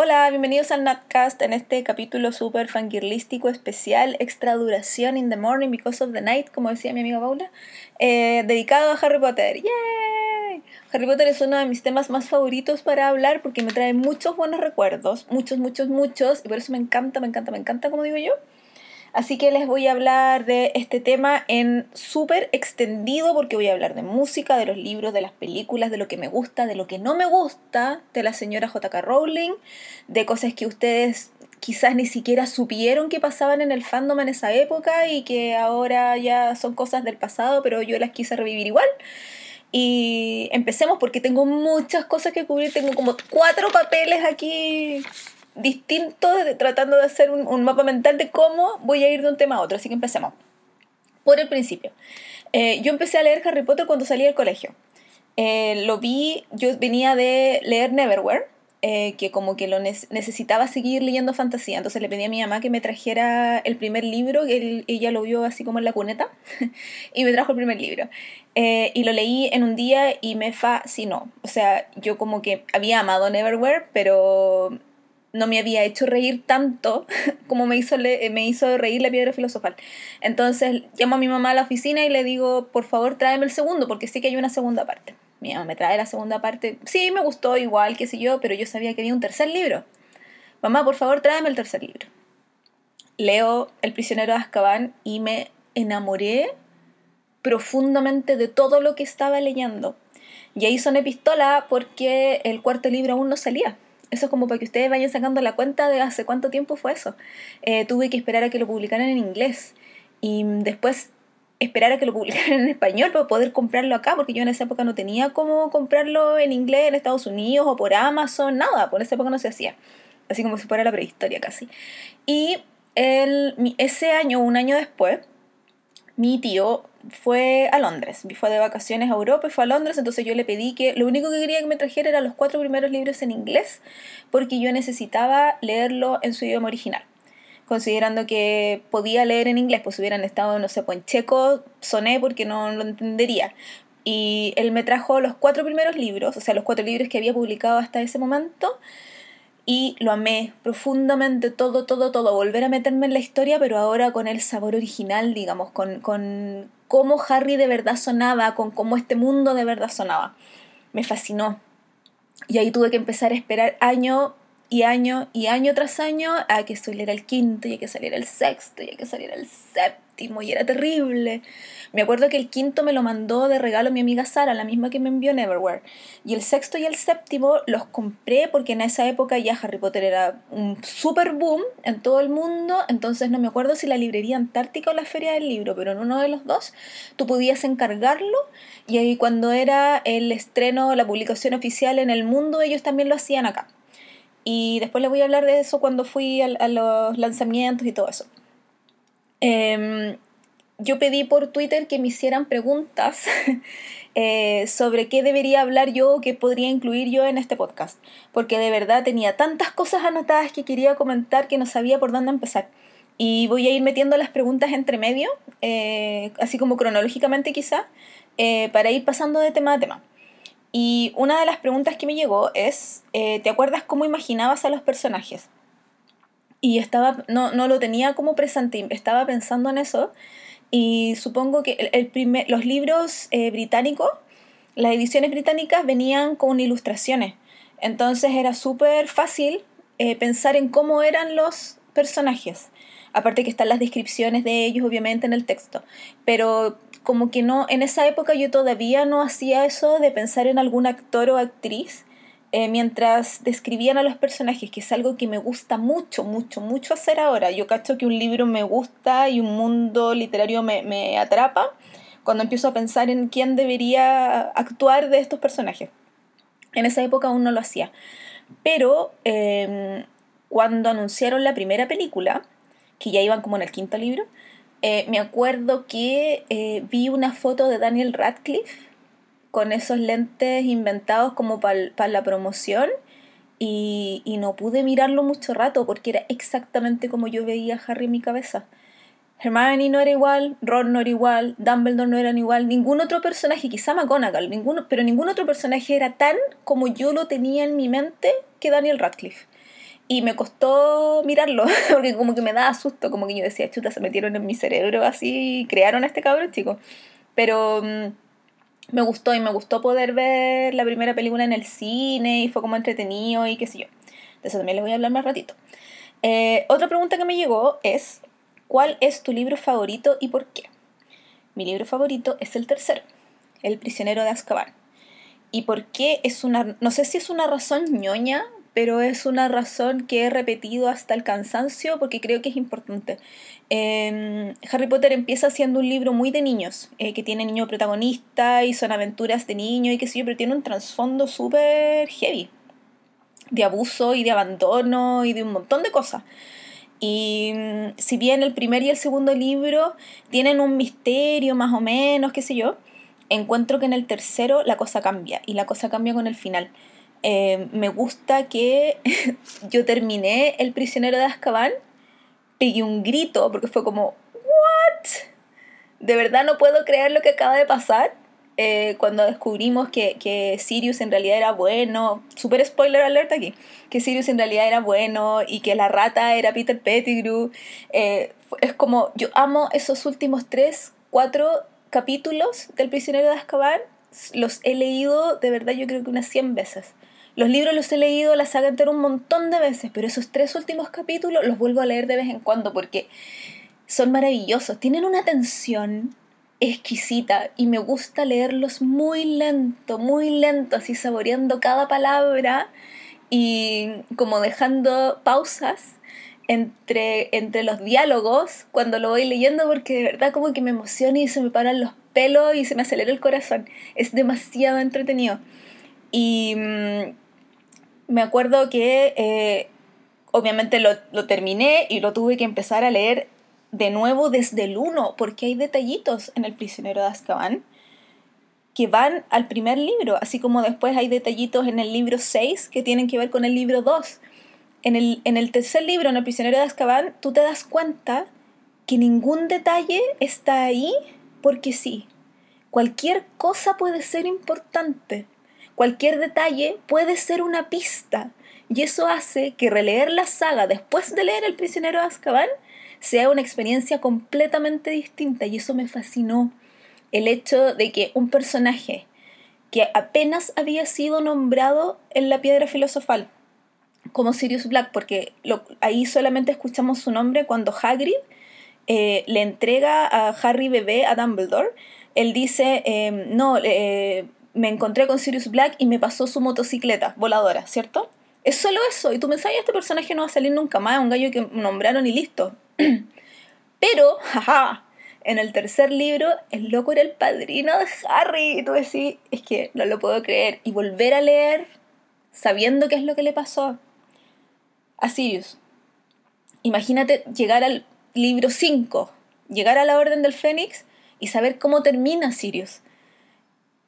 Hola, bienvenidos al Nutcast en este capítulo súper fangirlístico especial, extra duración in the morning because of the night, como decía mi amiga Paula, eh, dedicado a Harry Potter. ¡Yay! Harry Potter es uno de mis temas más favoritos para hablar porque me trae muchos buenos recuerdos, muchos, muchos, muchos, y por eso me encanta, me encanta, me encanta, como digo yo. Así que les voy a hablar de este tema en súper extendido porque voy a hablar de música, de los libros, de las películas, de lo que me gusta, de lo que no me gusta, de la señora JK Rowling, de cosas que ustedes quizás ni siquiera supieron que pasaban en el fandom en esa época y que ahora ya son cosas del pasado, pero yo las quise revivir igual. Y empecemos porque tengo muchas cosas que cubrir, tengo como cuatro papeles aquí distinto tratando de hacer un, mapa mental de cómo voy a ir de un tema a otro. Así que empecemos. Por el principio. Eh, yo empecé a leer Harry Potter cuando salí del colegio. Eh, lo vi, yo venía de leer Neverwhere, eh, que como que lo necesitaba seguir leyendo fantasía. Entonces le pedí a mi mamá que me trajera el primer libro, que ella lo vio así como en la cuneta, y me trajo el primer libro. y lo leí en un día y me fascinó. O sea, yo como que había amado Neverwhere, pero no me había hecho reír tanto como me hizo, me hizo reír la piedra filosofal. Entonces llamo a mi mamá a la oficina y le digo, por favor tráeme el segundo, porque sí que hay una segunda parte. Mi mamá me trae la segunda parte. Sí, me gustó igual, qué sé yo, pero yo sabía que había un tercer libro. Mamá, por favor tráeme el tercer libro. Leo El prisionero de Azkaban y me enamoré profundamente de todo lo que estaba leyendo. Y ahí son pistola porque el cuarto libro aún no salía. Eso es como para que ustedes vayan sacando la cuenta de hace cuánto tiempo fue eso. Eh, tuve que esperar a que lo publicaran en inglés y después esperar a que lo publicaran en español para poder comprarlo acá, porque yo en esa época no tenía cómo comprarlo en inglés en Estados Unidos o por Amazon, nada, por esa época no se hacía. Así como si fuera la prehistoria casi. Y el, ese año, un año después, mi tío fue a Londres, fue de vacaciones a Europa y fue a Londres, entonces yo le pedí que lo único que quería que me trajera eran los cuatro primeros libros en inglés, porque yo necesitaba leerlo en su idioma original. Considerando que podía leer en inglés, pues hubieran estado, no sé, pues en checo, soné porque no lo entendería. Y él me trajo los cuatro primeros libros, o sea, los cuatro libros que había publicado hasta ese momento, y lo amé profundamente, todo, todo, todo. Volver a meterme en la historia, pero ahora con el sabor original, digamos, con, con cómo Harry de verdad sonaba, con cómo este mundo de verdad sonaba. Me fascinó. Y ahí tuve que empezar a esperar año y año y año tras año a que saliera el quinto y a que saliera el sexto y a que saliera el séptimo y era terrible. Me acuerdo que el quinto me lo mandó de regalo mi amiga Sara, la misma que me envió Neverwhere. Y el sexto y el séptimo los compré porque en esa época ya Harry Potter era un super boom en todo el mundo. Entonces no me acuerdo si la librería Antártica o la Feria del Libro, pero en uno de los dos tú podías encargarlo. Y ahí cuando era el estreno, la publicación oficial en el mundo, ellos también lo hacían acá. Y después les voy a hablar de eso cuando fui a los lanzamientos y todo eso. Em, yo pedí por Twitter que me hicieran preguntas eh, sobre qué debería hablar yo o qué podría incluir yo en este podcast, porque de verdad tenía tantas cosas anotadas que quería comentar que no sabía por dónde empezar. Y voy a ir metiendo las preguntas entre medio, eh, así como cronológicamente quizá, eh, para ir pasando de tema a tema. Y una de las preguntas que me llegó es, ¿te acuerdas cómo imaginabas a los personajes? Y estaba, no, no lo tenía como presente, estaba pensando en eso y supongo que el, primer, los libros eh, británicos, las ediciones británicas venían con ilustraciones, entonces era súper fácil eh, pensar en cómo eran los personajes, aparte que están las descripciones de ellos obviamente en el texto, pero como que no, en esa época yo todavía no hacía eso de pensar en algún actor o actriz eh, mientras describían a los personajes, que es algo que me gusta mucho, mucho, mucho hacer ahora. Yo cacho que un libro me gusta y un mundo literario me, me atrapa cuando empiezo a pensar en quién debería actuar de estos personajes. En esa época aún no lo hacía. Pero em, cuando anunciaron la primera película, que ya iban como en el quinto libro, eh, me acuerdo que eh, vi una foto de Daniel Radcliffe con esos lentes inventados como para la promoción y, no pude mirarlo mucho rato porque era exactamente como yo veía a Harry en mi cabeza. Hermione no era igual, Ron no era igual, Dumbledore no era igual, ningún otro personaje, quizá McGonagall, ninguno, pero ningún otro personaje era tan como yo lo tenía en mi mente que Daniel Radcliffe. y me costó mirarlo, porque como que me daba susto, como que yo decía, chuta, se metieron en mi cerebro así y crearon a este cabrón chico. Pero mm, me gustó y me gustó poder ver la primera película en el cine y fue como entretenido y qué sé yo. De eso también les voy a hablar más ratito. Eh, otra pregunta que me llegó es, ¿cuál es tu libro favorito y por qué? Mi libro favorito es el tercero, El prisionero de Azkaban. ¿Y por qué es una, no sé si es una razón ñoña, pero es una razón que he repetido hasta el cansancio porque creo que es importante. Em, Harry Potter empieza siendo un libro muy de niños, eh, que tiene niño protagonista y son aventuras de niño y qué sé yo, pero tiene un trasfondo súper heavy, de abuso y de abandono y de un montón de cosas. Y mm, si bien el primer y el segundo libro tienen un misterio más o menos, qué sé yo, encuentro que en el tercero la cosa cambia y la cosa cambia con el final. Eh, me gusta que yo terminé El prisionero de Azkaban, pegué un grito porque fue como, ¿what? De verdad no puedo creer lo que acaba de pasar. Eh, cuando descubrimos que, que, Sirius en realidad era bueno, super spoiler alert aquí, que Sirius en realidad era bueno y que la rata era Peter Pettigrew, eh, es como, yo amo esos últimos tres, cuatro capítulos del prisionero de Azkaban, los he leído de verdad yo creo que unas 100 veces. Los libros los he leído la saga entera un montón de veces, pero esos tres últimos capítulos los vuelvo a leer de vez en cuando porque son maravillosos. Tienen una tensión exquisita y me gusta leerlos muy lento, muy lento, así saboreando cada palabra y como dejando pausas entre, entre los diálogos cuando lo voy leyendo porque de verdad como que me emociona y se me paran los pelos y se me acelera el corazón. Es demasiado entretenido. Y mm, me acuerdo que eh, obviamente lo, lo, terminé y lo tuve que empezar a leer de nuevo desde el 1, porque hay detallitos en El prisionero de Azkaban que van al primer libro, así como después hay detallitos en el libro 6 que tienen que ver con el libro 2. En el, en el tercer libro, en El prisionero de Azkaban, tú te das cuenta que ningún detalle está ahí porque sí. Cualquier cosa puede ser importante Cualquier detalle puede ser una pista y eso hace que releer la saga después de leer El prisionero de Azkaban sea una experiencia completamente distinta y eso me fascinó. El hecho de que un personaje que apenas había sido nombrado en la piedra filosofal, como Sirius Black, porque ahí solamente escuchamos su nombre cuando Hagrid eh, le entrega a Harry bebé a Dumbledore. Él dice, em, no, eh, me encontré con Sirius Black y me pasó su motocicleta voladora, ¿cierto? Es solo eso. Y tú pensás, este personaje no va a salir nunca más, un gallo que nombraron y listo. Pero, jaja, en el tercer libro, el loco era el padrino de Harry. Y tú decís, es que no lo puedo creer. Y volver a leer sabiendo qué es lo que le pasó a Sirius. Imagínate llegar al libro 5, llegar a la Orden del Fénix y saber cómo termina Sirius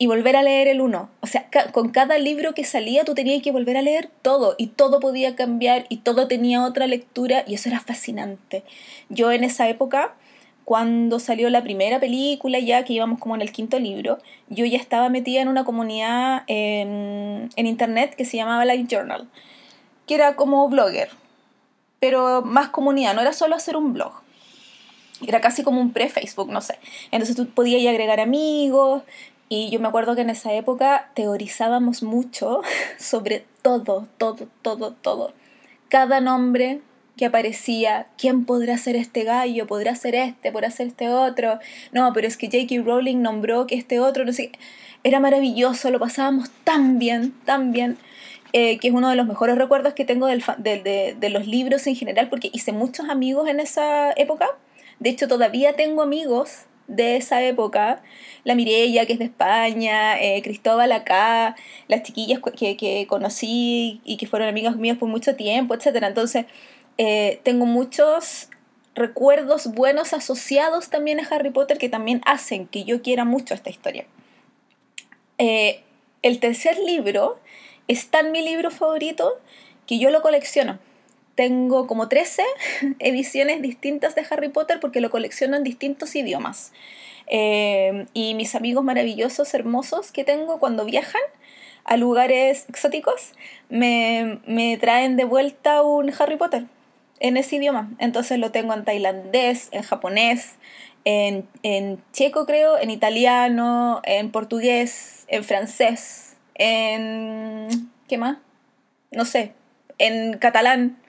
y volver a leer el uno. O sea, con cada libro que salía tú tenías que volver a leer todo y todo podía cambiar y todo tenía otra lectura y eso era fascinante. Yo en esa época, cuando salió la primera película, ya que íbamos como en el quinto libro, yo ya estaba metida en una comunidad en, en internet que se llamaba Live Journal, que era como blogger, pero más comunidad, no era solo hacer un blog. Era casi como un pre-Facebook, no sé. Entonces tú podías agregar amigos, y yo me acuerdo que en esa época teorizábamos mucho sobre todo, todo, todo, todo. Cada nombre que aparecía, ¿quién podrá ser este gallo? ¿Podrá ser este? ¿Podrá ser este otro? No, pero es que J.K. Rowling nombró que este otro, no sé. Era maravilloso, lo pasábamos tan bien, tan bien. Eh, que es uno de los mejores recuerdos que tengo del, de, de los libros en general, porque hice muchos amigos en esa época. De hecho, todavía tengo amigos de esa época, la Mirella, que es de España, eh, Cristóbal acá, las chiquillas que, que, conocí y que fueron amigas mías por mucho tiempo, etc. Entonces, eh, tengo muchos recuerdos buenos asociados también a Harry Potter que también hacen que yo quiera mucho esta historia. Eh, el tercer libro es tan mi libro favorito que yo lo colecciono tengo como 13 ediciones distintas de Harry Potter porque lo colecciono en distintos idiomas. Eh, y mis amigos maravillosos, hermosos que tengo cuando viajan, a lugares exóticos, me, me traen de vuelta un Harry Potter en ese idioma. Entonces lo tengo en tailandés, en japonés, en, en checo creo, en italiano, en portugués, en francés, en... ¿qué más? No sé, en catalán.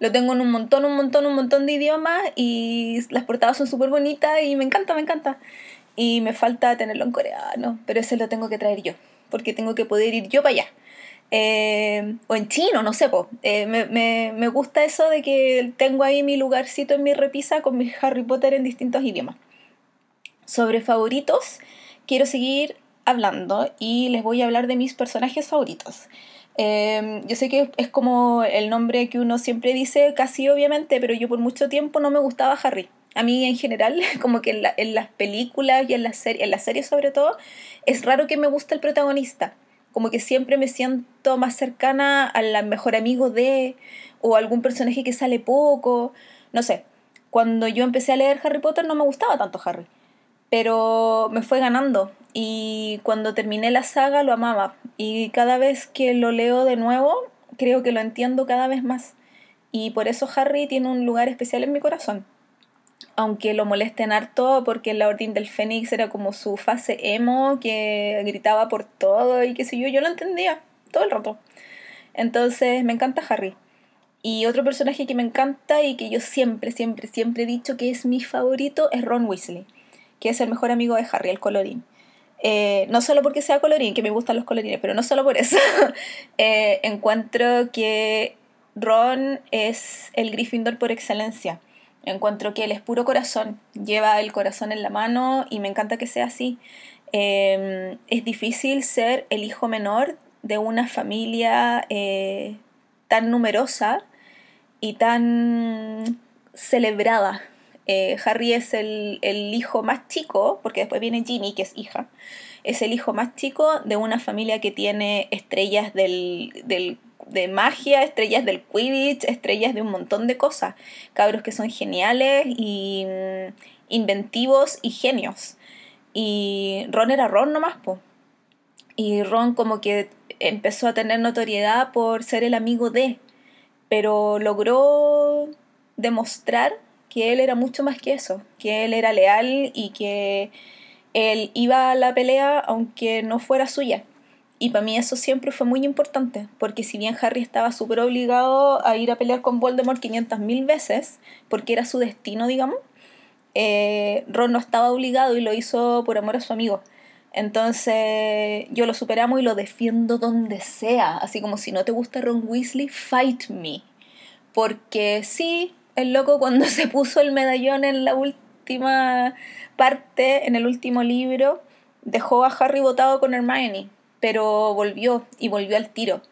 Lo tengo en un montón, un montón, un montón de idiomas y las portadas son súper bonitas y me encanta, me encanta. Y me falta tenerlo en coreano, pero ese lo tengo que traer yo, porque tengo que poder ir yo para allá. Eh, o en chino, no sé, po. Eh, me, me, me, gusta eso de que tengo ahí mi lugarcito en mi repisa con mi Harry Potter en distintos idiomas. Sobre favoritos, quiero seguir hablando y les voy a hablar de mis personajes favoritos. Eh, yo sé que es como el nombre que uno siempre dice, casi obviamente, pero yo por mucho tiempo no me gustaba Harry. A mí en general, como que en, en las películas y en las series, en las series sobre todo, es raro que me guste el protagonista como que siempre me siento más cercana al mejor amigo de, o algún personaje que sale poco, no sé. Cuando yo empecé a leer Harry Potter no me gustaba tanto Harry, pero me fue ganando. Y cuando terminé la saga lo amaba. Y cada vez que lo leo de nuevo creo que lo entiendo cada vez más. Y por eso Harry tiene un lugar especial en mi corazón. Aunque lo molesten harto porque la Orden del Fénix era como su fase emo que gritaba por todo y qué sé yo, yo lo entendía todo el rato. Entonces me encanta Harry. Y otro personaje que me encanta y que yo siempre, siempre, siempre he dicho que es mi favorito es Ron Weasley, que es el mejor amigo de Harry, el colorín. Eh, no solo porque sea colorín, que me gustan los colorines, pero no solo por eso. eh, encuentro que Ron es el Gryffindor por excelencia Encuentro que él es puro corazón, lleva el corazón en la mano y me encanta que sea así. Em, es difícil ser el hijo menor de una familia eh, tan numerosa y tan celebrada. Eh, Harry es el, hijo más chico, porque después viene Ginny, que es hija. Es el hijo más chico de una familia que tiene estrellas del de magia, estrellas del Quidditch, estrellas de un montón de cosas. Cabros que son geniales y mm, inventivos y genios. Y Ron era Ron nomás, po. Y Ron como que empezó a tener notoriedad por ser el amigo de, pero logró demostrar que él era mucho más que eso, que él era leal y que él iba a la pelea aunque no fuera suya. Y para mí eso siempre fue muy importante, porque si bien Harry estaba súper obligado a ir a pelear con Voldemort 500.000 veces, porque era su destino, digamos, eh, Ron no estaba obligado y lo hizo por amor a su amigo. Entonces yo lo superamos y lo defiendo donde sea, así como si no te gusta Ron Weasley, fight me. Porque sí, el loco cuando se puso el medallón en la última parte, en el último libro, dejó a Harry votado con Hermione pero volvió y volvió al tiro.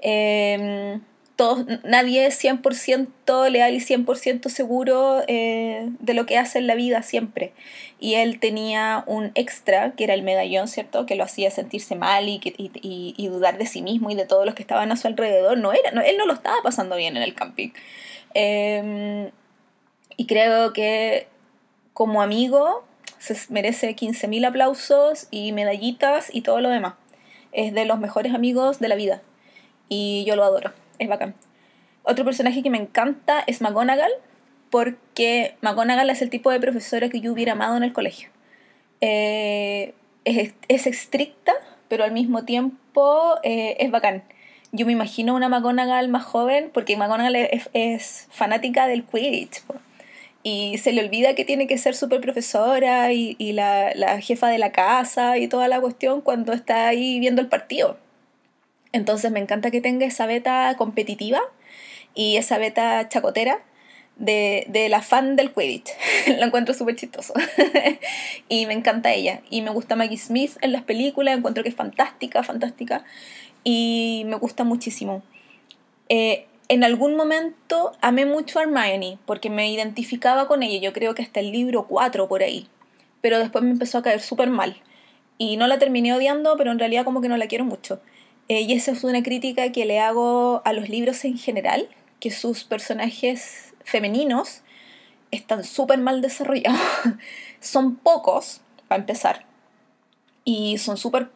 Eh, todos, nadie es 100% leal y 100% seguro eh, de lo que hace en la vida siempre. Y él tenía un extra, que era el medallón, ¿cierto? Que lo hacía sentirse mal y, dudar de sí mismo y de todos los que estaban a su alrededor. No era, él no lo estaba pasando bien en el camping. Eh, y creo que como amigo se merece 15.000 aplausos y medallitas y todo lo demás es de los mejores amigos de la vida. Y yo lo adoro, es bacán. Otro personaje que me encanta es McGonagall, porque McGonagall es el tipo de profesora que yo hubiera amado en el colegio. Eh, es, es, estricta, pero al mismo tiempo eh, es bacán. Yo me imagino una McGonagall más joven, porque McGonagall es, fanática del Quidditch y se le olvida que tiene que ser súper profesora y, y la, la, jefa de la casa y toda la cuestión cuando está ahí viendo el partido. Entonces me encanta que tenga esa beta competitiva y esa beta chacotera de, de la fan del Quidditch. Lo encuentro súper chistoso. y me encanta ella. Y me gusta Maggie Smith en las películas, encuentro que es fantástica, fantástica. Y me gusta muchísimo. Eh, en algún momento amé mucho a Hermione porque me identificaba con ella, yo creo que hasta el libro 4 por ahí, pero después me empezó a caer súper mal y no la terminé odiando, pero en realidad como que no la quiero mucho. Eh, y esa es una crítica que le hago a los libros en general, que sus personajes femeninos están súper mal desarrollados. son pocos, para empezar, y son súper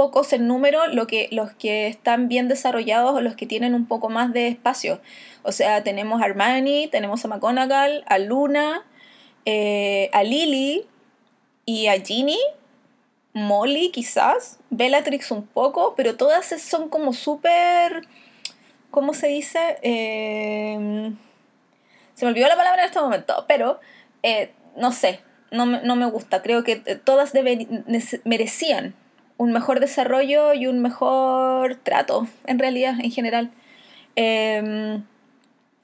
pocos en número lo que, los que están bien desarrollados o los que tienen un poco más de espacio. O sea, tenemos a Hermione, tenemos a McGonagall, a Luna, eh, a Lily y a Ginny, Molly quizás, Bellatrix un poco, pero todas son como súper, ¿cómo se dice? Em, se me olvidó la palabra en este momento, pero eh, no sé, no no me, gusta. Creo que todas merecían un mejor desarrollo y un mejor trato, en realidad, en general. Eh,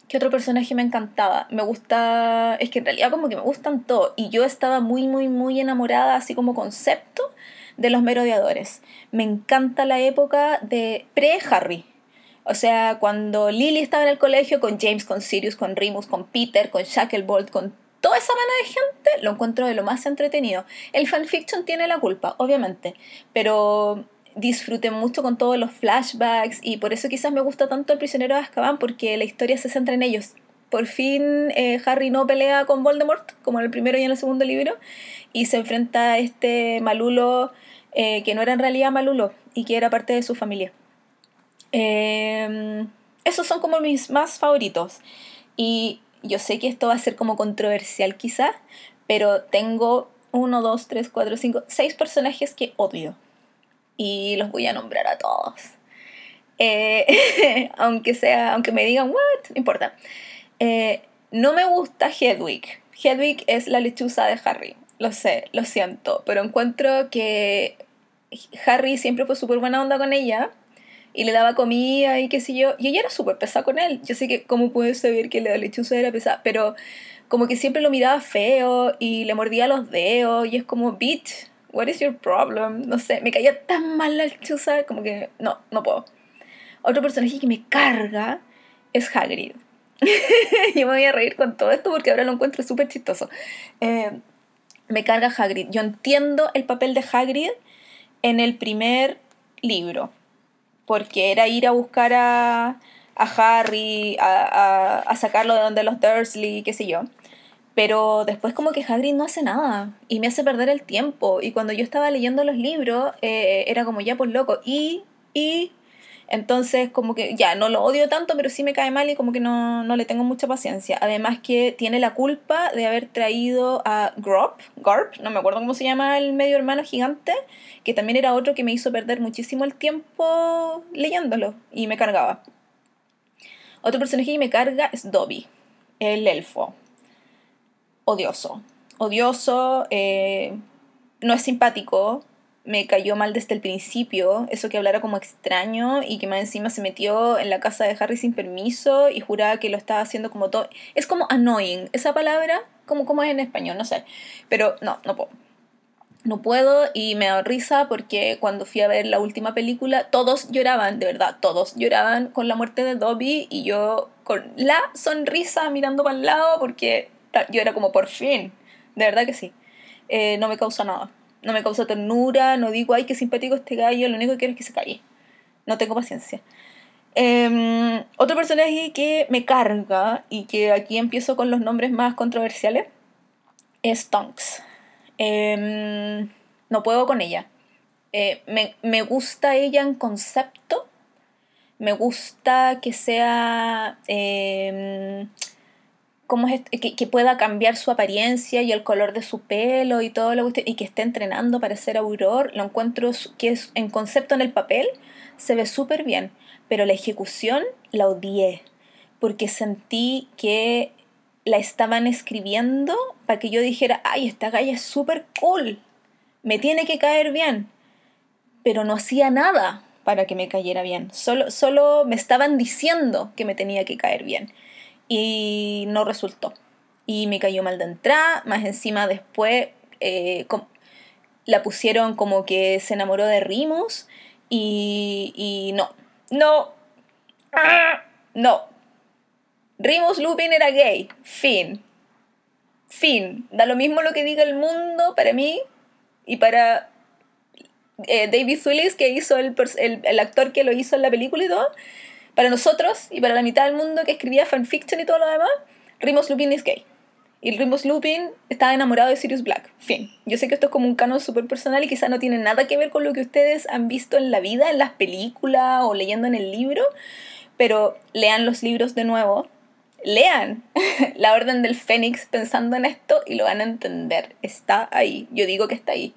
¿Qué otro personaje me encantaba? Me gusta, es que en realidad como que me gustan todos. Y yo estaba muy, muy, muy enamorada, así como concepto, de los merodeadores. Me encanta la época de pre-Harry. O sea, cuando Lily estaba en el colegio con James, con Sirius, con Remus, con Peter, con Shacklebolt, con toda esa mano de gente, lo encuentro de lo más entretenido. El fanfiction tiene la culpa, obviamente, pero disfruté mucho con todos los flashbacks y por eso quizás me gusta tanto El prisionero de Azkaban porque la historia se centra en ellos. Por fin eh, Harry no pelea con Voldemort como en el primero y en el segundo libro y se enfrenta a este Malulo eh, que no era en realidad Malulo y que era parte de su familia. Em, esos son como mis más favoritos y yo sé que esto va a ser como controversial quizás, pero tengo uno, dos, tres, cuatro, cinco, seis personajes que odio y los voy a nombrar a todos. Eh, aunque sea, aunque me digan, what, no importa. Eh, no me gusta Hedwig. Hedwig es la lechuza de Harry. Lo sé, lo siento, pero encuentro que Harry siempre fue súper buena onda con ella y le daba comida y qué sé yo, y ella era súper pesada con él. Yo sé que, ¿cómo puedes saber que la lechuza era pesada? Pero como que siempre lo miraba feo y le mordía los dedos y es como, bitch, what is your problem? No sé, me caía tan mal la lechuza, como que no, no puedo. Otro personaje que me carga es Hagrid. Yo me voy a reír con todo esto porque ahora lo encuentro súper chistoso. Eh, me carga Hagrid. Yo entiendo el papel de Hagrid en el primer libro, porque era ir a buscar a, a Harry, a, a, a, sacarlo de donde los Dursley, qué sé yo. Pero después como que Hagrid no hace nada y me hace perder el tiempo. Y cuando yo estaba leyendo los libros, eh, era como ya por loco. Y, y entonces como que ya no lo odio tanto, pero sí me cae mal y como que no, no le tengo mucha paciencia. Además que tiene la culpa de haber traído a Grop, Garp, no me acuerdo cómo se llama el medio hermano gigante, que también era otro que me hizo perder muchísimo el tiempo leyéndolo y me cargaba. Otro personaje que me carga es Dobby, el elfo odioso. Odioso, eh, no es simpático, me cayó mal desde el principio, eso que hablara como extraño y que más encima se metió en la casa de Harry sin permiso y juraba que lo estaba haciendo como todo. Es como annoying, esa palabra, como, como es en español, no sé. Pero no, no puedo. No puedo y me da risa porque cuando fui a ver la última película, todos lloraban, de verdad, todos lloraban con la muerte de Dobby y yo con la sonrisa mirando para el lado porque yo era como, por fin, de verdad que sí. Eh, no me causa nada. No me causa ternura, no digo, ay, qué simpático este gallo, lo único que quiero es que se calle. No tengo paciencia. Em, otro personaje que me carga y que aquí empiezo con los nombres más controversiales es Tonks. Em, no puedo con ella. Eh, me, me, gusta ella en concepto. Me gusta que sea eh, cómo que, pueda cambiar su apariencia y el color de su pelo y todo lo que y que esté entrenando para ser auror, lo encuentro que es en concepto en el papel se ve súper bien, pero la ejecución la odié porque sentí que la estaban escribiendo para que yo dijera, ay, esta galla es súper cool, me tiene que caer bien, pero no hacía nada para que me cayera bien, solo, solo me estaban diciendo que me tenía que caer bien y no resultó. Y me cayó mal de entrada, más encima después eh, la pusieron como que se enamoró de Rimus y, y no, no, no. Rimus Lupin era gay, fin. Fin. Da lo mismo lo que diga el mundo para mí y para eh, David Willis, que hizo el, el, el actor que lo hizo en la película y todo para nosotros y para la mitad del mundo que escribía fanfiction y todo lo demás, Remus Lupin es gay. Y Remus Lupin estaba enamorado de Sirius Black. Fin. Yo sé que esto es como un canon súper personal y quizá no tiene nada que ver con lo que ustedes han visto en la vida, en las películas o leyendo en el libro, pero lean los libros de nuevo. Lean La Orden del Fénix pensando en esto y lo van a entender. Está ahí. Yo digo que está ahí.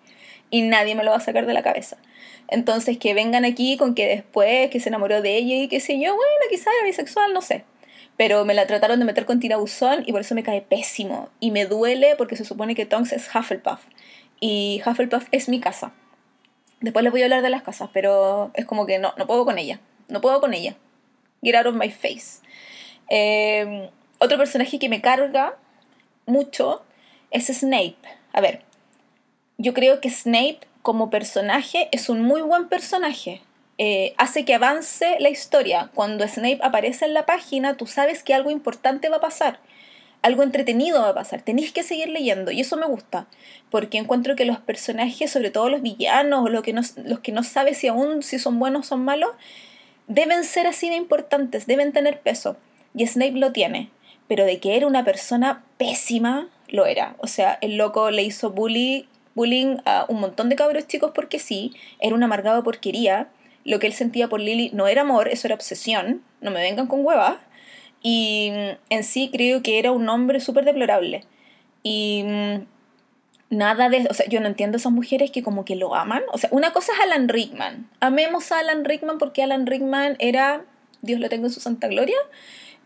Y nadie me lo va a sacar de la cabeza. Entonces que vengan aquí con que después que se enamoró de ella y que sé yo, bueno, quizá era bisexual, no sé pero me la trataron de meter con tirabuzón y por eso me cae pésimo. Y me duele porque se supone que Tonks es Hufflepuff. Y Hufflepuff es mi casa. Después les voy a hablar de las casas, pero es como que no, no puedo con ella. No puedo con ella. Get out of my face. Em, otro personaje que me carga mucho es Snape. A ver, yo creo que Snape como personaje es un muy buen personaje. Eh, hace que avance la historia. Cuando Snape aparece en la página, tú sabes que algo importante va a pasar, algo entretenido va a pasar, tenéis que seguir leyendo y eso me gusta, porque encuentro que los personajes, sobre todo los villanos o que no, los que no sabes si aún si son buenos o son malos, deben ser así de importantes, deben tener peso. Y Snape lo tiene, pero de que era una persona pésima, lo era. O sea, el loco le hizo bullying a un montón de cabros chicos porque sí, era un amargado porquería lo que él sentía por Lily no era amor, eso era obsesión, no me vengan con huevas. Y mm, en sí creo que era un hombre súper deplorable. Y mm, nada de... O sea, yo no entiendo a esas mujeres que como que lo aman. O sea, una cosa es Alan Rickman. Amemos a Alan Rickman porque Alan Rickman era, Dios lo tengo en su santa gloria,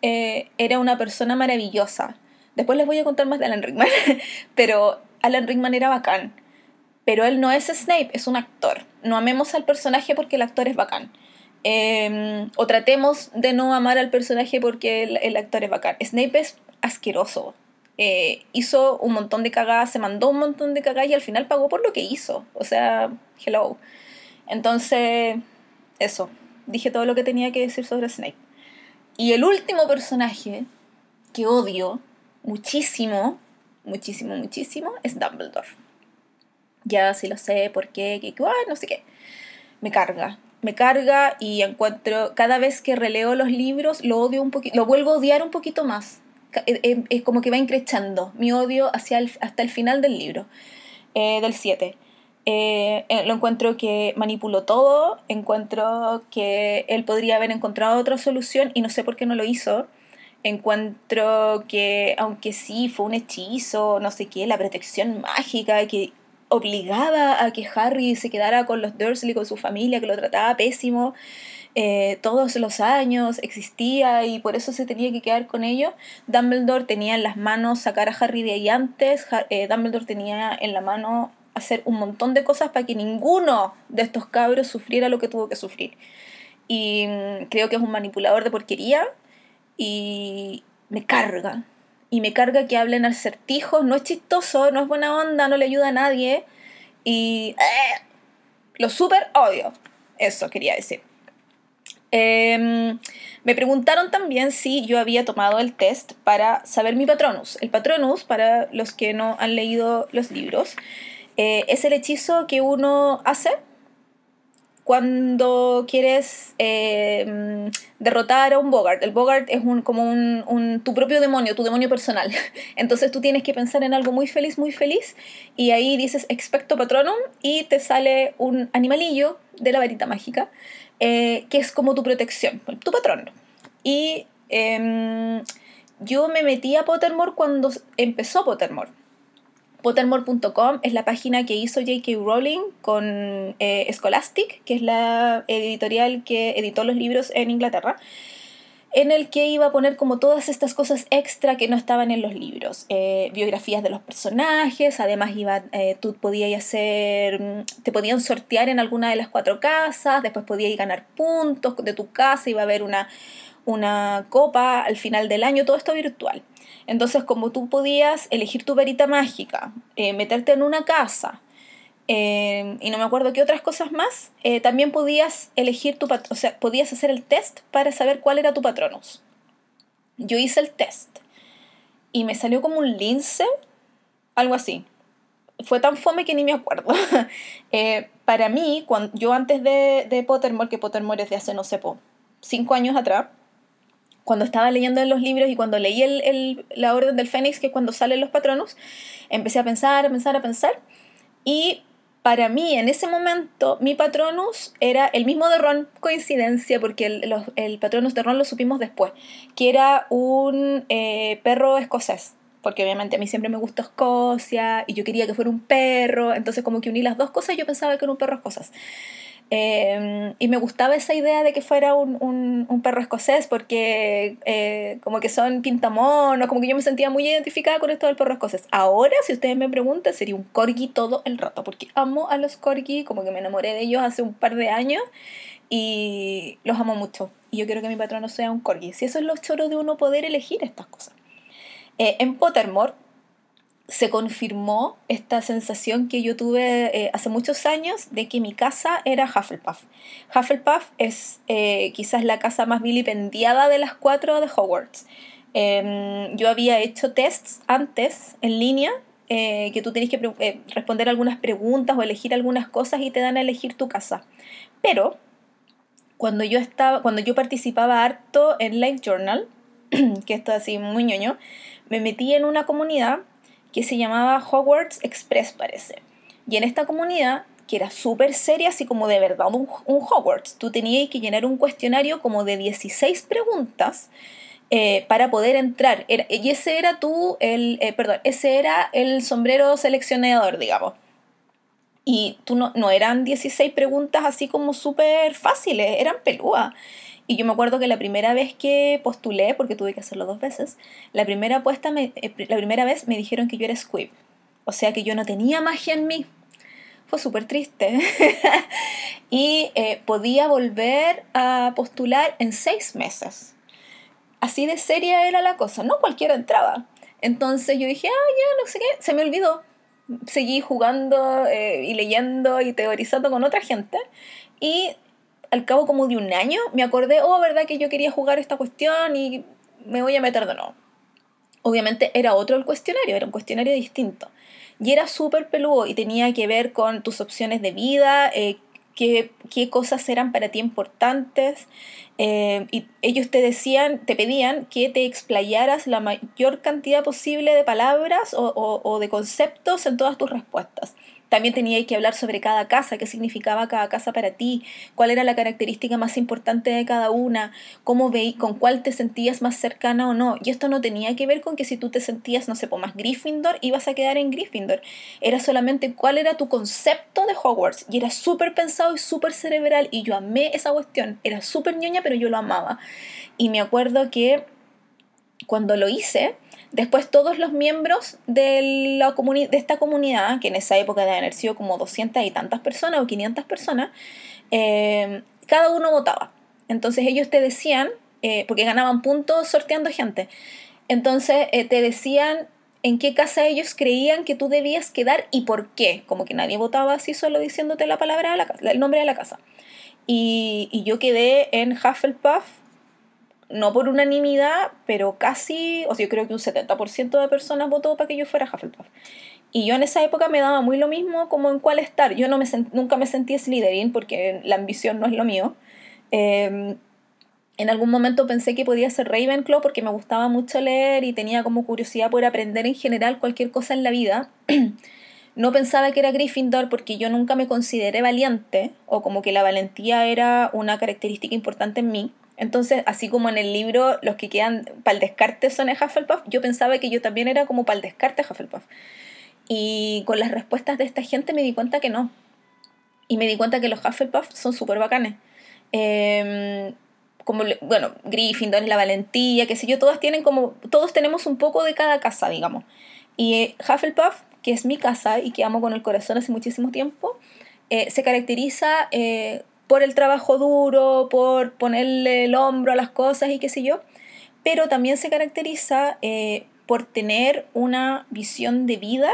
eh, era una persona maravillosa. Después les voy a contar más de Alan Rickman, pero Alan Rickman era bacán pero él no es Snape, es un actor. No amemos al personaje porque el actor es bacán. Em, o tratemos de no amar al personaje porque el, actor es bacán. Snape es asqueroso. Eh, hizo un montón de cagadas, se mandó un montón de cagadas y al final pagó por lo que hizo. O sea, hello. Entonces, eso. Dije todo lo que tenía que decir sobre Snape. Y el último personaje que odio muchísimo, muchísimo, muchísimo, es Dumbledore ya sí lo sé, por qué, que, no sé qué. Me carga, me carga y encuentro, cada vez que releo los libros, lo odio un poquito, lo vuelvo a odiar un poquito más. Eh, eh, es como que va increchando mi odio hacia hasta el final del libro, eh, del 7. lo encuentro que manipuló todo, encuentro que él podría haber encontrado otra solución y no sé por qué no lo hizo. Encuentro que, aunque sí fue un hechizo, no sé qué, la protección mágica que obligada a que Harry se quedara con los Dursley, con su familia, que lo trataba pésimo. Eh, todos los años existía y por eso se tenía que quedar con ellos. Dumbledore tenía en las manos sacar a Harry de ahí antes, eh, Dumbledore tenía en la mano hacer un montón de cosas para que ninguno de estos cabros sufriera lo que tuvo que sufrir. Y mm, creo que es un manipulador de porquería y me carga, y me carga que hablen al certijo, no es chistoso, no es buena onda, no le ayuda a nadie y eh, lo súper odio. Eso quería decir. Em, me preguntaron también si yo había tomado el test para saber mi patronus. El patronus, para los que no han leído los libros, eh, es el hechizo que uno hace cuando quieres eh, derrotar a un Bogart. El Bogart es un, como un, tu propio demonio, tu demonio personal. Entonces tú tienes que pensar en algo muy feliz, muy feliz, y ahí dices expecto patronum y te sale un animalillo de la varita mágica, eh, que es como tu protección, tu patrón. Y em, yo me metí a Pottermore cuando empezó Pottermore Pottermore.com es la página que hizo J.K. Rowling con eh, Scholastic, que es la editorial que editó los libros en Inglaterra, en el que iba a poner como todas estas cosas extra que no estaban en los libros. Eh, biografías de los personajes, además iba, eh, tú podías hacer, te podían sortear en alguna de las cuatro casas, después podías ganar puntos de tu casa, iba a haber una, una copa al final del año, todo esto virtual. Entonces, como tú podías elegir tu varita mágica, eh, meterte en una casa, eh, y no me acuerdo qué otras cosas más, eh, también podías elegir tu o sea, podías hacer el test para saber cuál era tu patronus. Yo hice el test y me salió como un lince, algo así. Fue tan fome que ni me acuerdo. para mí, cuando, yo antes de, de Pottermore, que Pottermore es de hace, no sé, cinco años atrás, cuando estaba leyendo los libros y cuando leí el, la Orden del Fénix, que es cuando salen los patronos, empecé a pensar, a pensar, a pensar. Y para mí, en ese momento, mi patronus era el mismo de Ron, coincidencia, porque el, el patronus de Ron lo supimos después, que era un eh, perro escocés. Porque obviamente a mí siempre me gustó Escocia y yo quería que fuera un perro, entonces como que uní las dos cosas, yo pensaba que era un perro escocés. Em, y me gustaba esa idea de que fuera un, un, perro escocés porque eh, como que son pintamonos, como que yo me sentía muy identificada con esto del perro escocés. Ahora, si ustedes me preguntan, sería un corgi todo el rato porque amo a los corgi, como que me enamoré de ellos hace un par de años y los amo mucho. Y yo quiero que mi patrono sea un corgi. Si eso es lo choro de uno poder elegir estas cosas. Eh, en Pottermore se confirmó esta sensación que yo tuve eh, hace muchos años de que mi casa era Hufflepuff. Hufflepuff es eh, quizás la casa más vilipendiada de las cuatro de Hogwarts. Em, yo había hecho tests antes en línea eh, que tú tienes que responder algunas preguntas o elegir algunas cosas y te dan a elegir tu casa. Pero cuando yo estaba, cuando yo participaba harto en Live Journal, que esto así muy ñoño, me metí en una comunidad que se llamaba Hogwarts Express, parece. Y en esta comunidad, que era súper seria, así como de verdad un, Hogwarts, tú tenías que llenar un cuestionario como de 16 preguntas eh, para poder entrar. y ese era tú, el, eh, perdón, ese era el sombrero seleccionador, digamos. Y tú no, no eran 16 preguntas así como súper fáciles, eran pelúas. Y yo me acuerdo que la primera vez que postulé, porque tuve que hacerlo dos veces, la primera, apuesta me, eh, la primera vez me dijeron que yo era squib. O sea que yo no tenía magia en mí. Fue súper triste. y eh, podía volver a postular en seis meses. Así de seria era la cosa. No cualquiera entraba. Entonces yo dije, ah, ya, no sé qué. Se me olvidó. Seguí jugando eh, y leyendo y teorizando con otra gente. Y al cabo como de un año me acordé, oh, verdad que yo quería jugar esta cuestión y me voy a meter de nuevo. Obviamente era otro el cuestionario, era un cuestionario distinto. Y era súper peludo y tenía que ver con tus opciones de vida, eh, qué, cosas eran para ti importantes. Eh, y ellos te decían, te pedían que te explayaras la mayor cantidad posible de palabras o de conceptos en todas tus respuestas. También teníais que hablar sobre cada casa, qué significaba cada casa para ti, cuál era la característica más importante de cada una, cómo veí, con cuál te sentías más cercana o no. Y esto no tenía que ver con que si tú te sentías, no sé, pues más Gryffindor, ibas a quedar en Gryffindor. Era solamente cuál era tu concepto de Hogwarts. Y era súper pensado y súper cerebral. Y yo amé esa cuestión. Era súper ñoña, pero yo lo amaba. Y me acuerdo que cuando lo hice, Después todos los miembros de, la de esta comunidad, que en esa época deben haber sido como 200 y tantas personas o 500 personas, eh, cada uno votaba. Entonces ellos te decían, eh, porque ganaban puntos sorteando gente, entonces eh, te decían en qué casa ellos creían que tú debías quedar y por qué. Como que nadie votaba así solo diciéndote la palabra de la el nombre de la casa. Y, y yo quedé en Hufflepuff no por unanimidad, pero casi, o sea, yo creo que un 70% de personas votó para que yo fuera Hufflepuff. Y yo en esa época me daba muy lo mismo como en cuál estar. Yo no me nunca me sentí Slytherin porque la ambición no es lo mío. Em, en algún momento pensé que podía ser Ravenclaw porque me gustaba mucho leer y tenía como curiosidad por aprender en general cualquier cosa en la vida. no pensaba que era Gryffindor porque yo nunca me consideré valiente o como que la valentía era una característica importante en mí. Entonces, así como en el libro los que quedan para el descarte son el Hufflepuff, yo pensaba que yo también era como para el descarte Hufflepuff. Y con las respuestas de esta gente me di cuenta que no. Y me di cuenta que los Hufflepuff son súper bacanes. Em, como, bueno, Gryffindor la valentía, qué sé yo, todas tienen como, todos tenemos un poco de cada casa, digamos. Y eh, Hufflepuff, que es mi casa y que amo con el corazón hace muchísimo tiempo, eh, se caracteriza eh, por el trabajo duro, por ponerle el hombro a las cosas y qué sé yo, pero también se caracteriza eh, por tener una visión de vida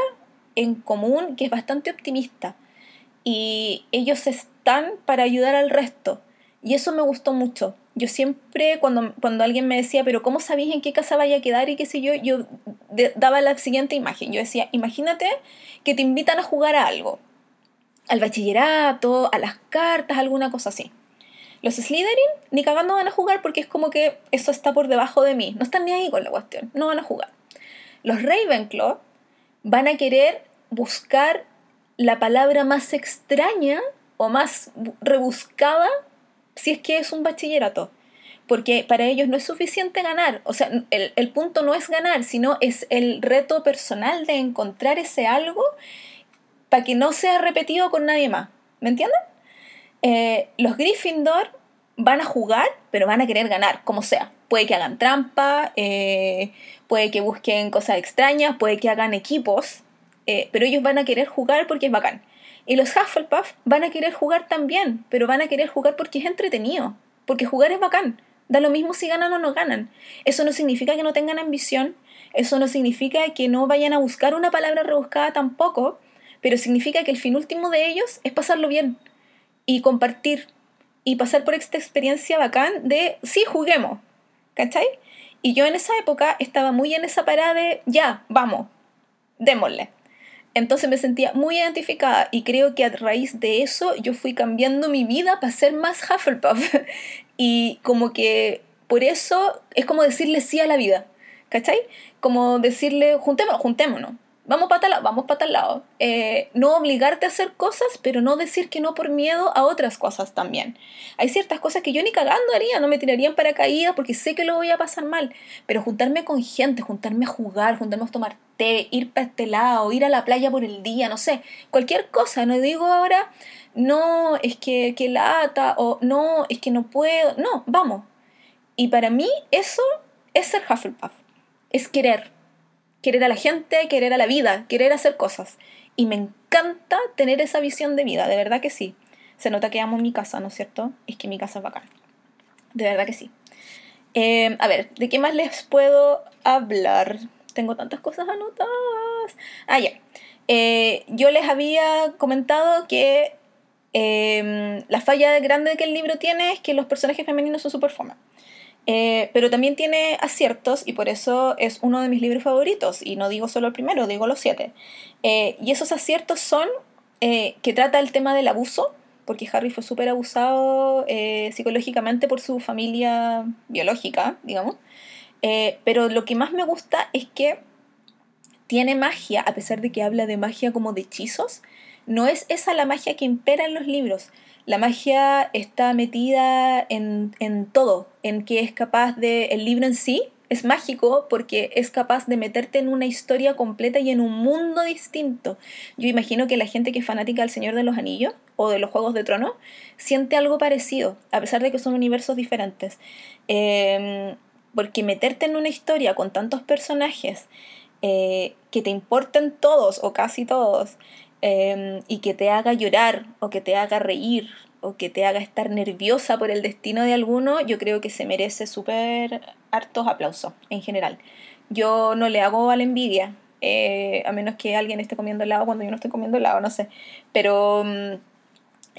en común que es bastante optimista. Y ellos están para ayudar al resto. Y eso me gustó mucho. Yo siempre, cuando, cuando alguien me decía, pero ¿cómo sabéis en qué casa vaya a quedar y qué sé yo? Yo daba la siguiente imagen. Yo decía, imagínate que te invitan a jugar a algo al bachillerato, a las cartas, alguna cosa así. Los Slytherin ni cagando van a jugar porque es como que eso está por debajo de mí. No están ni ahí con la cuestión. No van a jugar. Los Ravenclaw van a querer buscar la palabra más extraña o más rebuscada si es que es un bachillerato. Porque para ellos no es suficiente ganar. O sea, el, el punto no es ganar, sino es el reto personal de encontrar ese algo para que no sea repetido con nadie más. ¿Me entienden? Eh, los Gryffindor van a jugar, pero van a querer ganar, como sea. Puede que hagan trampa, eh, puede que busquen cosas extrañas, puede que hagan equipos, eh, pero ellos van a querer jugar porque es bacán. Y los Hufflepuff van a querer jugar también, pero van a querer jugar porque es entretenido, porque jugar es bacán. Da lo mismo si ganan o no ganan. Eso no significa que no tengan ambición, eso no significa que no vayan a buscar una palabra rebuscada tampoco, pero significa que el fin último de ellos es pasarlo bien y compartir y pasar por esta experiencia bacán de, sí, juguemos, ¿cachai? Y yo en esa época estaba muy en esa parada de, ya, vamos, démosle. Entonces me sentía muy identificada y creo que a raíz de eso yo fui cambiando mi vida para ser más Hufflepuff. y como que por eso es como decirle sí a la vida, ¿cachai? Como decirle, juntémonos, juntémonos vamos para tal lado, vamos para tal lado. Eh, no obligarte a hacer cosas, pero no decir que no por miedo a otras cosas también. Hay ciertas cosas que yo ni cagando haría, no me tiraría en paracaídas porque sé que lo voy a pasar mal. Pero juntarme con gente, juntarme a jugar, juntarme a tomar té, ir para este lado, ir a la playa por el día, no sé, cualquier cosa. No digo ahora, no, es que, que lata, o no, es que no puedo. No, vamos. Y para mí eso es ser Hufflepuff. Es querer querer a la gente, querer a la vida, querer hacer cosas. Y me encanta tener esa visión de vida, de verdad que sí. Se nota que amo mi casa, ¿no es cierto? Es que mi casa es bacán. De verdad que sí. Em, a ver, ¿de qué más les puedo hablar? Tengo tantas cosas anotadas. Ah, ya. Eh, yo les había comentado que em, la falla grande que el libro tiene es que los personajes femeninos son super fome. Eh, pero también tiene aciertos y por eso es uno de mis libros favoritos. Y no digo solo el primero, digo los siete. Eh, y esos aciertos son eh, que trata el tema del abuso, porque Harry fue súper abusado psicológicamente por su familia biológica, digamos. pero lo que más me gusta es que tiene magia, a pesar de que habla de magia como de hechizos. No es esa la magia que impera en los libros la magia está metida en, todo, en que es capaz de, el libro en sí es mágico porque es capaz de meterte en una historia completa y en un mundo distinto. Yo imagino que la gente que es fanática del Señor de los Anillos o de los Juegos de Trono siente algo parecido, a pesar de que son universos diferentes. Em, porque meterte en una historia con tantos personajes eh, que te importen todos o casi todos Em, y que te haga llorar o que te haga reír o que te haga estar nerviosa por el destino de alguno, yo creo que se merece súper hartos aplausos en general. Yo no le hago a la envidia, eh, a menos que alguien esté comiendo helado cuando yo no estoy comiendo helado, no sé. Pero mm,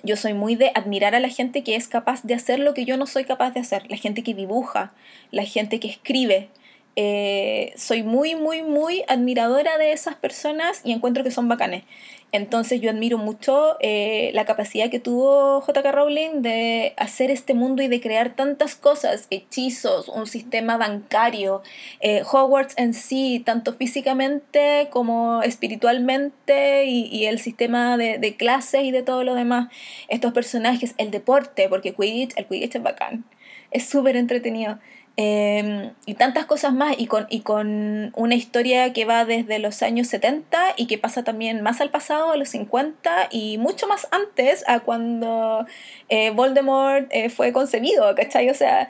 yo soy muy de admirar a la gente que es capaz de hacer lo que yo no soy capaz de hacer, la gente que dibuja, la gente que escribe, eh, soy muy, muy, muy admiradora de esas personas y encuentro que son bacanes. Entonces yo admiro mucho eh, la capacidad que tuvo JK Rowling de hacer este mundo y de crear tantas cosas, hechizos, un sistema bancario, eh, Hogwarts en sí, tanto físicamente como espiritualmente y, el sistema de, de, clases y de todo lo demás. Estos personajes, el deporte, porque Quidditch, el Quidditch es bacán, es súper entretenido. Em, y tantas cosas más, y con, y con una historia que va desde los años 70 y que pasa también más al pasado, a los 50 y mucho más antes a cuando eh, Voldemort eh, fue concebido, ¿cachai? O sea,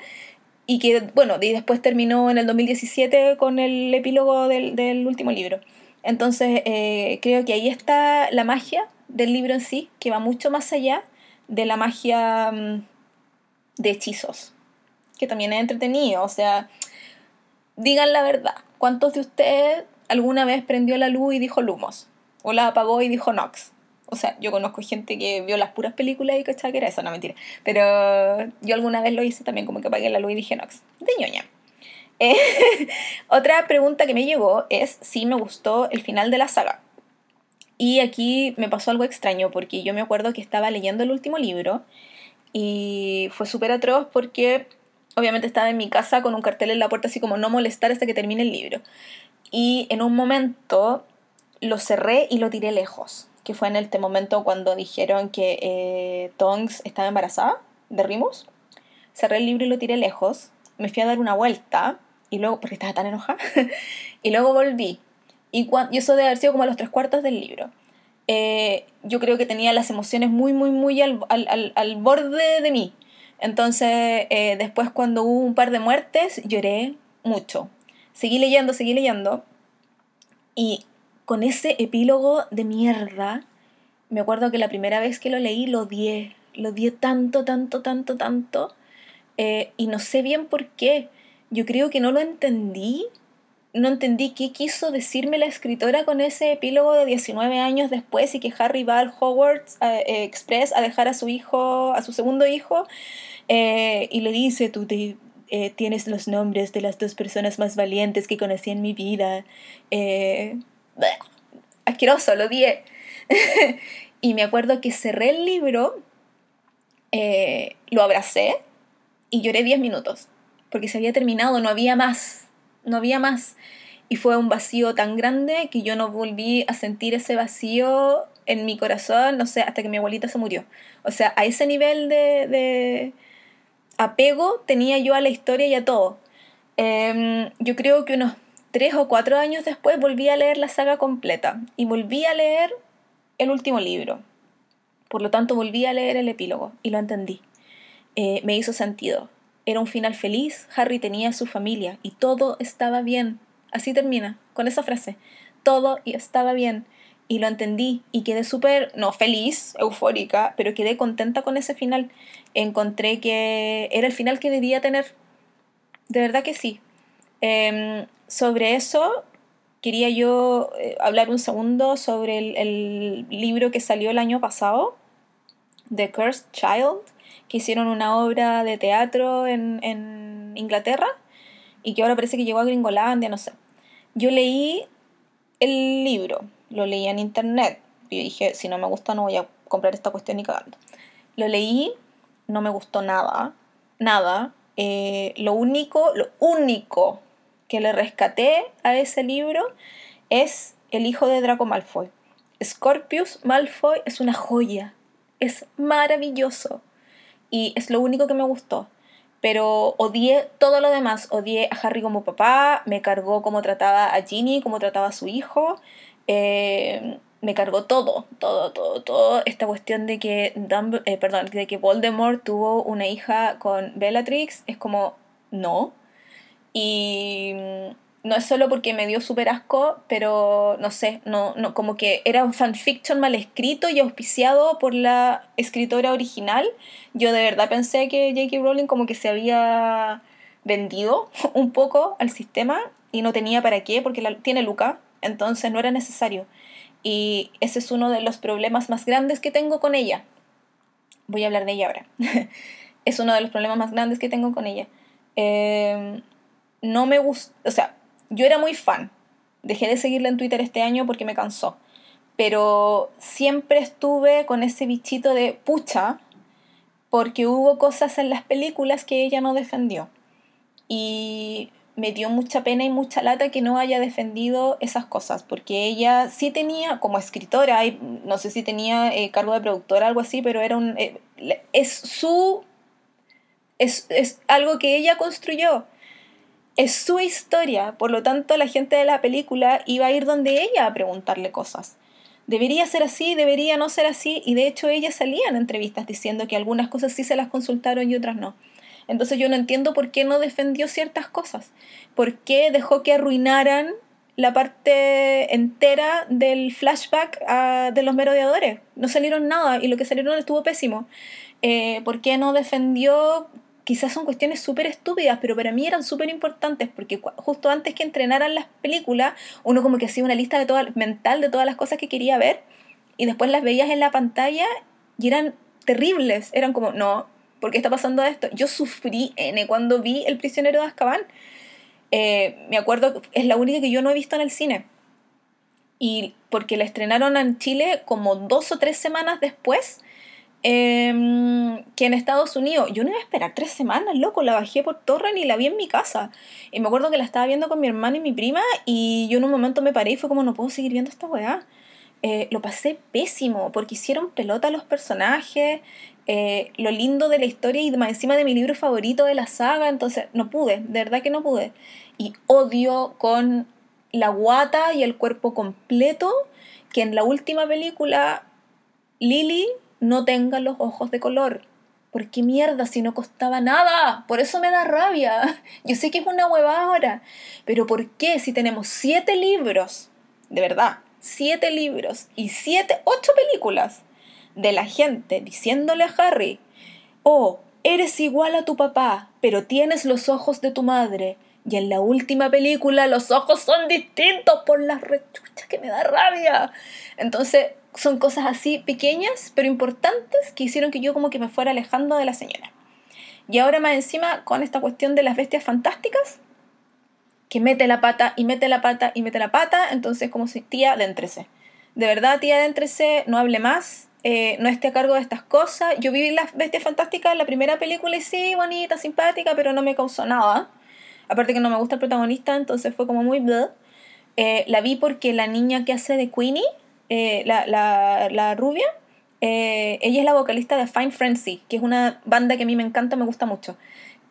y que, bueno, y después terminó en el 2017 con el epílogo del, del último libro. Entonces, eh, creo que ahí está la magia del libro en sí, que va mucho más allá de la magia mm, de hechizos que también es entretenido. O sea, digan la verdad. ¿Cuántos de ustedes alguna vez prendió la luz y dijo Lumos? O la apagó y dijo Nox. O sea, yo conozco gente que vio las puras películas y cachaba que era eso, no mentira. Pero yo alguna vez lo hice también, como que apagué la luz y dije Nox. De ñoña. Eh, otra pregunta que me llegó es si me gustó el final de la saga. Y aquí me pasó algo extraño porque yo me acuerdo que estaba leyendo el último libro Y fue súper atroz porque obviamente estaba en mi casa con un cartel en la puerta así como no molestar hasta que termine el libro. Y en un momento lo cerré y lo tiré lejos, que fue en este momento cuando dijeron que eh, Tongs estaba embarazada de Rimus. Cerré el libro y lo tiré lejos. Me fui a dar una vuelta y luego, porque estaba tan enojada, y luego volví. Y, y eso debe haber sido como a los tres cuartos del libro. Eh, yo creo que tenía las emociones muy, muy, muy al, al, al, borde de mí. Entonces, eh, después cuando hubo un par de muertes, lloré mucho. Seguí leyendo, seguí leyendo. Y con ese epílogo de mierda, me acuerdo que la primera vez que lo leí lo odié. Lo odié tanto, tanto, tanto, tanto. Eh, y no sé bien por qué. Yo creo que no lo entendí no entendí qué quiso decirme la escritora con ese epílogo de 19 años después y que Harry va al Hogwarts eh, Express a dejar a su hijo, a su segundo hijo, eh, y le dice, tú eh, tienes los nombres de las dos personas más valientes que conocí en mi vida. asqueroso, lo di. y me acuerdo que cerré el libro, lo abracé y lloré 10 minutos, porque se había terminado, no había más no había más. Y fue un vacío tan grande que yo no volví a sentir ese vacío en mi corazón, no sé, hasta que mi abuelita se murió. O sea, a ese nivel de, apego tenía yo a la historia y a todo. Em, yo creo que unos tres o cuatro años después volví a leer la saga completa y volví a leer el último libro. Por lo tanto, volví a leer el epílogo y lo entendí. Eh, me hizo sentido. Era un final feliz, Harry tenía su familia y todo estaba bien. Así termina, con esa frase. Todo estaba bien. Y lo entendí y quedé súper, no feliz, eufórica, pero quedé contenta con ese final. Encontré que era el final que debía tener. De verdad que sí. Em, sobre eso, quería yo eh, hablar un segundo sobre el libro que salió el año pasado, The Cursed Child que hicieron una obra de teatro en, en Inglaterra y que ahora parece que llegó a Gringolandia, no sé. Yo leí el libro, lo leí en internet. Y dije, si no me gusta no voy a comprar esta cuestión ni cagando. Lo leí, no me gustó nada, nada. Eh, lo único, lo único que le rescaté a ese libro es el hijo de Draco Malfoy. Scorpius Malfoy es una joya, es maravilloso y es lo único que me gustó. Pero odié todo lo demás. Odié a Harry como papá, me cargó cómo trataba a Ginny, cómo trataba a su hijo. Eh, me cargó todo, todo, todo, todo. Esta cuestión de que, eh, perdón, de que Voldemort tuvo una hija con Bellatrix es como, no. Y no es solo porque me dio súper asco, pero no sé, no, no, como que era un fanfiction mal escrito y auspiciado por la escritora original. Yo de verdad pensé que J.K. Rowling como que se había vendido un poco al sistema y no tenía para qué, porque la, tiene Luca, entonces no era necesario. Y ese es uno de los problemas más grandes que tengo con ella. Voy a hablar de ella ahora. es uno de los problemas más grandes que tengo con ella. Eh, no me gusta, o sea, yo era muy fan. Dejé de seguirla en Twitter este año porque me cansó. Pero siempre estuve con ese bichito de pucha, porque hubo cosas en las películas que ella no defendió. Y me dio mucha pena y mucha lata que no haya defendido esas cosas, porque ella sí tenía, como escritora, no sé si tenía eh, cargo de productora algo así, pero era un, eh, es su, es, es algo que ella construyó es su historia, por lo tanto la gente de la película iba a ir donde ella a preguntarle cosas. Debería ser así, debería no ser así, y de hecho ella salía en entrevistas diciendo que algunas cosas sí se las consultaron y otras no. Entonces yo no entiendo por qué no defendió ciertas cosas, por qué dejó que arruinaran la parte entera del flashback ah, de los merodeadores. No salieron nada y lo que salieron estuvo pésimo. Eh, ¿Por qué no defendió quizás son cuestiones súper estúpidas, pero para mí eran súper importantes porque justo antes que entrenaran las películas, uno como que hacía una lista mental de todas las cosas que quería ver y después las veías en la pantalla y eran terribles, eran como, no, ¿por qué está pasando esto? Yo sufrí N cuando vi El prisionero de Azkaban. Eh, me acuerdo, es la única que yo no he visto en el cine. Y porque la estrenaron en Chile como dos o tres semanas después em, que en Estados Unidos. Yo no iba a esperar tres semanas, loco. La bajé por torre y la vi en mi casa. Y me acuerdo que la estaba viendo con mi hermano y mi prima. Y yo en un momento me paré y fue como, no puedo seguir viendo esta weá. Eh, lo pasé pésimo porque hicieron pelota a los personajes. Eh, lo lindo de la historia y encima de mi libro favorito de la saga. Entonces, no pude, de verdad que no pude. Y odio con la guata y el cuerpo completo que en la última película Lily no tenga los ojos de color. ¿Por qué mierda si no costaba nada? Por eso me da rabia. Yo sé que es una hueva ahora. Pero ¿por qué si tenemos siete libros? De verdad, siete libros y siete, ocho películas de la gente diciéndole a Harry, oh, eres igual a tu papá, pero tienes los ojos de tu madre. Y en la última película los ojos son distintos por las rechuchas que me da rabia. Entonces son cosas así pequeñas pero importantes que hicieron que yo como que me fuera alejando de la señora. Y ahora más encima con esta cuestión de las bestias fantásticas, que mete la pata y mete la pata y mete la pata, entonces como si tía, adéntrese. De verdad, tía, adéntrese, no hable más, eh, no esté a cargo de estas cosas. Yo vi las bestias fantásticas en la primera película y sí, bonita, simpática, pero no me causó nada. Aparte que no me gusta el protagonista, entonces fue como muy... Eh, la vi porque la niña que hace de Queenie, eh, la, la, la, rubia, eh, ella es la vocalista de Fine Frenzy, que es una banda que a mí me encanta, me gusta mucho.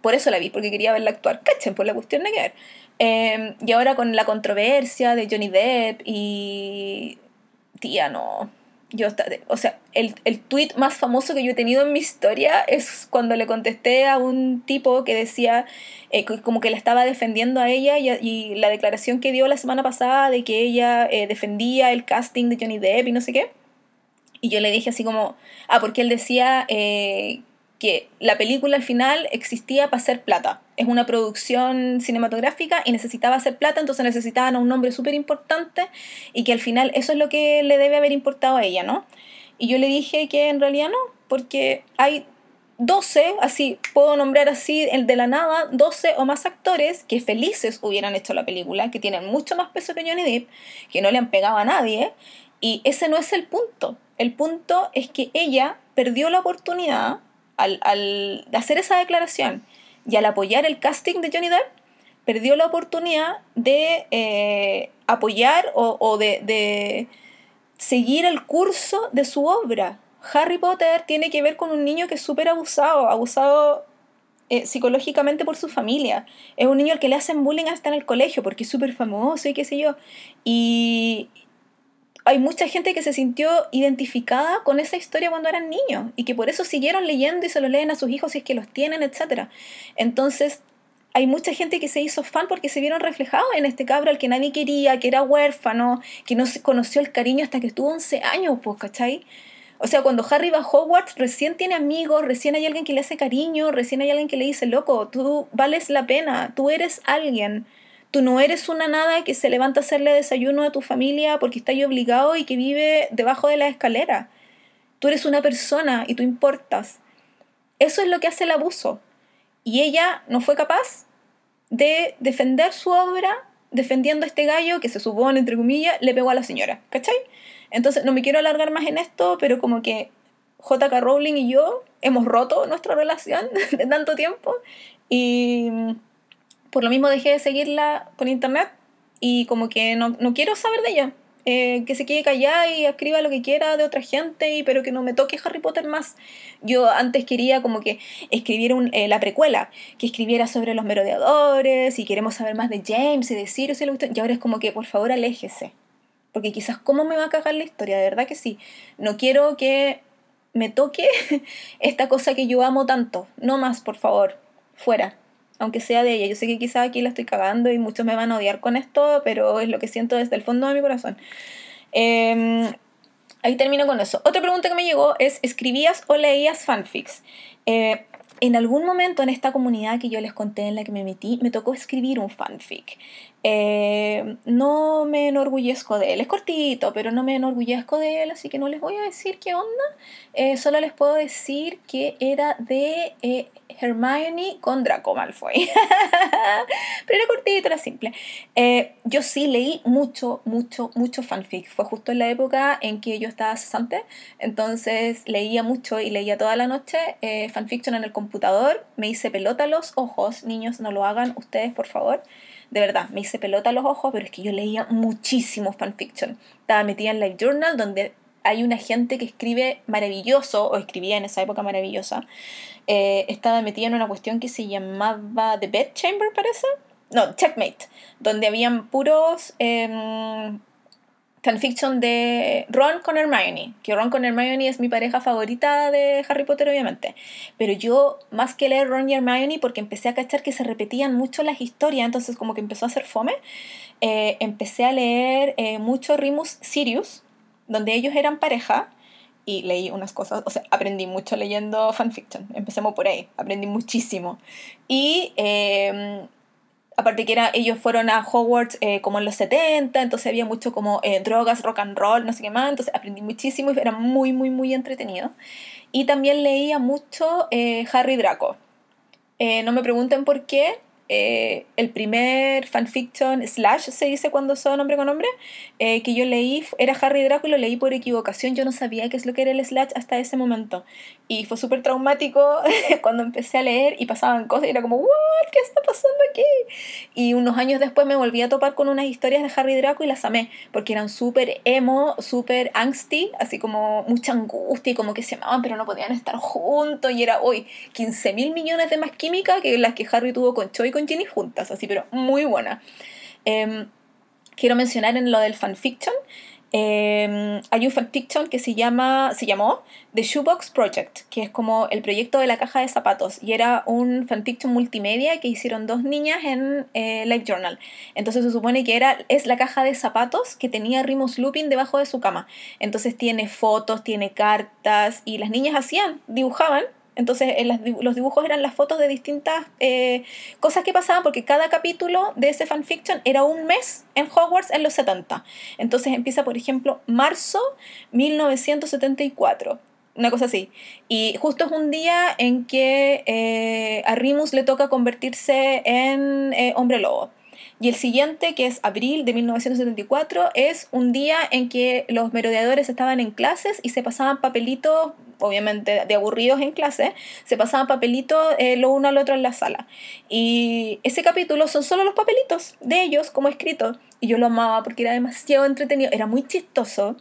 Por eso la vi, porque quería verla actuar. Cachen, por la cuestión de que ver. y ahora con la controversia de Johnny Depp y... Tía, no yo, o sea, el, el tweet más famoso que yo he tenido en mi historia es cuando le contesté a un tipo que decía, eh, como que la estaba defendiendo a ella y, la declaración que dio la semana pasada de que ella eh, defendía el casting de Johnny Depp y no sé qué. Y yo le dije así como, ah, porque él decía eh, que la película al final existía para hacer plata. Es una producción cinematográfica y necesitaba hacer plata, entonces necesitaban a un nombre súper importante y que al final eso es lo que le debe haber importado a ella, ¿no? Y yo le dije que en realidad no, porque hay 12, así puedo nombrar así el de la nada, 12 o más actores que felices hubieran hecho la película, que tienen mucho más peso que Johnny Depp, que no le han pegado a nadie, y ese no es el punto. El punto es que ella perdió la oportunidad al, hacer esa declaración y al apoyar el casting de Johnny Depp, perdió la oportunidad de eh, apoyar o, de, seguir el curso de su obra. Harry Potter tiene que ver con un niño que es súper abusado, abusado eh, psicológicamente por su familia. Es un niño al que le hacen bullying hasta en el colegio porque es súper famoso y qué sé yo. Y, hay mucha gente que se sintió identificada con esa historia cuando eran niños y que por eso siguieron leyendo y se lo leen a sus hijos si es que los tienen, etc. Entonces, hay mucha gente que se hizo fan porque se vieron reflejados en este cabro al que nadie quería, que era huérfano, que no se conoció el cariño hasta que estuvo 11 años, pues, ¿cachai? O sea, cuando Harry va a Hogwarts, recién tiene amigos, recién hay alguien que le hace cariño, recién hay alguien que le dice, loco, tú vales la pena, tú eres alguien. Tú no eres una nada que se levanta a hacerle desayuno a tu familia porque está ahí obligado y que vive debajo de la escalera. Tú eres una persona y tú importas. Eso es lo que hace el abuso. Y ella no fue capaz de defender su obra defendiendo a este gallo que se supone, entre comillas, le pegó a la señora. ¿Cachai? Entonces, no me quiero alargar más en esto, pero como que JK Rowling y yo hemos roto nuestra relación de tanto tiempo y por lo mismo dejé de seguirla por internet y como que no, quiero saber de ella. Eh, que se quede callada y escriba lo que quiera de otra gente, y, pero que no me toque Harry Potter más. Yo antes quería como que escribiera eh, la precuela, que escribiera sobre los merodeadores y queremos saber más de James y de Sirius y, lo y ahora es como que por favor aléjese. Porque quizás cómo me va a cagar la historia, de verdad que sí. No quiero que me toque esta cosa que yo amo tanto. No más, por favor. Fuera aunque sea de ella. Yo sé que quizás aquí la estoy cagando y muchos me van a odiar con esto, pero es lo que siento desde el fondo de mi corazón. Em, ahí termino con eso. Otra pregunta que me llegó es, ¿escribías o leías fanfics? Eh, en algún momento en esta comunidad que yo les conté en la que me metí, me tocó escribir un fanfic. Eh, no me enorgullezco de él, es cortito, pero no me enorgullezco de él, así que no les voy a decir qué onda. Eh, solo les puedo decir que era de Hermione con Draco Malfoy. Pero era cortito, era simple. Eh, yo sí leí mucho, mucho, mucho fanfic. Fue justo en la época en que yo estaba cesante, entonces leía mucho y leía toda la noche eh, fanfiction en el computador. Me hice pelota los ojos, niños, no lo hagan ustedes, por favor de verdad, me hice pelota los ojos, pero es que yo leía muchísimo fanfiction. Estaba metida en Live Journal, donde hay una gente que escribe maravilloso, o escribía en esa época maravillosa. Eh, estaba metida en una cuestión que se llamaba The Bed Chamber, parece. No, Checkmate, donde habían puros em, fanfiction de Ron con Hermione, que Ron con Hermione es mi pareja favorita de Harry Potter, obviamente. Pero yo, más que leer Ron y Hermione, porque empecé a cachar que se repetían mucho las historias, entonces como que empezó a ser fome, eh, empecé a leer eh, mucho Rimus Sirius, donde ellos eran pareja, y leí unas cosas, o sea, aprendí mucho leyendo fanfiction, empecemos por ahí, aprendí muchísimo. Y... Eh, aparte que era, ellos fueron a Hogwarts eh, como en los 70, entonces había mucho como eh, drogas, rock and roll, no sé qué más, entonces aprendí muchísimo y era muy, muy, muy entretenido. Y también leía mucho eh, Harry Draco. no me pregunten por qué, eh, el primer fanfiction slash se dice cuando son hombre con hombre eh, que yo leí era Harry Draco y lo leí por equivocación. Yo no sabía qué es lo que era el slash hasta ese momento. Y fue súper traumático cuando empecé a leer y pasaban cosas y era como what qué está pasando aquí y unos años después me volví a topar con unas historias de Harry Draco y las amé porque eran súper emo súper angsty así como mucha angustia y como que se amaban pero no podían estar juntos y era hoy 15 mil millones de más química que las que Harry tuvo con con Ginny juntas, así, pero muy buena. Em, quiero mencionar en lo del fanfiction, eh, hay un fanfiction que se llama, se llamó The Shoebox Project, que es como el proyecto de la caja de zapatos, y era un fanfiction multimedia que hicieron dos niñas en eh, Journal. Entonces se supone que era, es la caja de zapatos que tenía Remus Lupin debajo de su cama. Entonces tiene fotos, tiene cartas, y las niñas hacían, dibujaban entonces los dibujos eran las fotos de distintas eh, cosas que pasaban porque cada capítulo de ese fanfiction era un mes en Hogwarts en los 70. Entonces empieza, por ejemplo, marzo 1974 una cosa así. Y justo es un día en que eh, a Rimus le toca convertirse en eh, hombre lobo. Y el siguiente, que es abril de 1974, es un día en que los merodeadores estaban en clases y se pasaban papelitos, obviamente de aburridos en clase, se pasaban papelitos eh, lo uno al otro en la sala. Y ese capítulo son solo los papelitos de ellos como escritos. Y yo lo amaba porque era demasiado entretenido, era muy chistoso,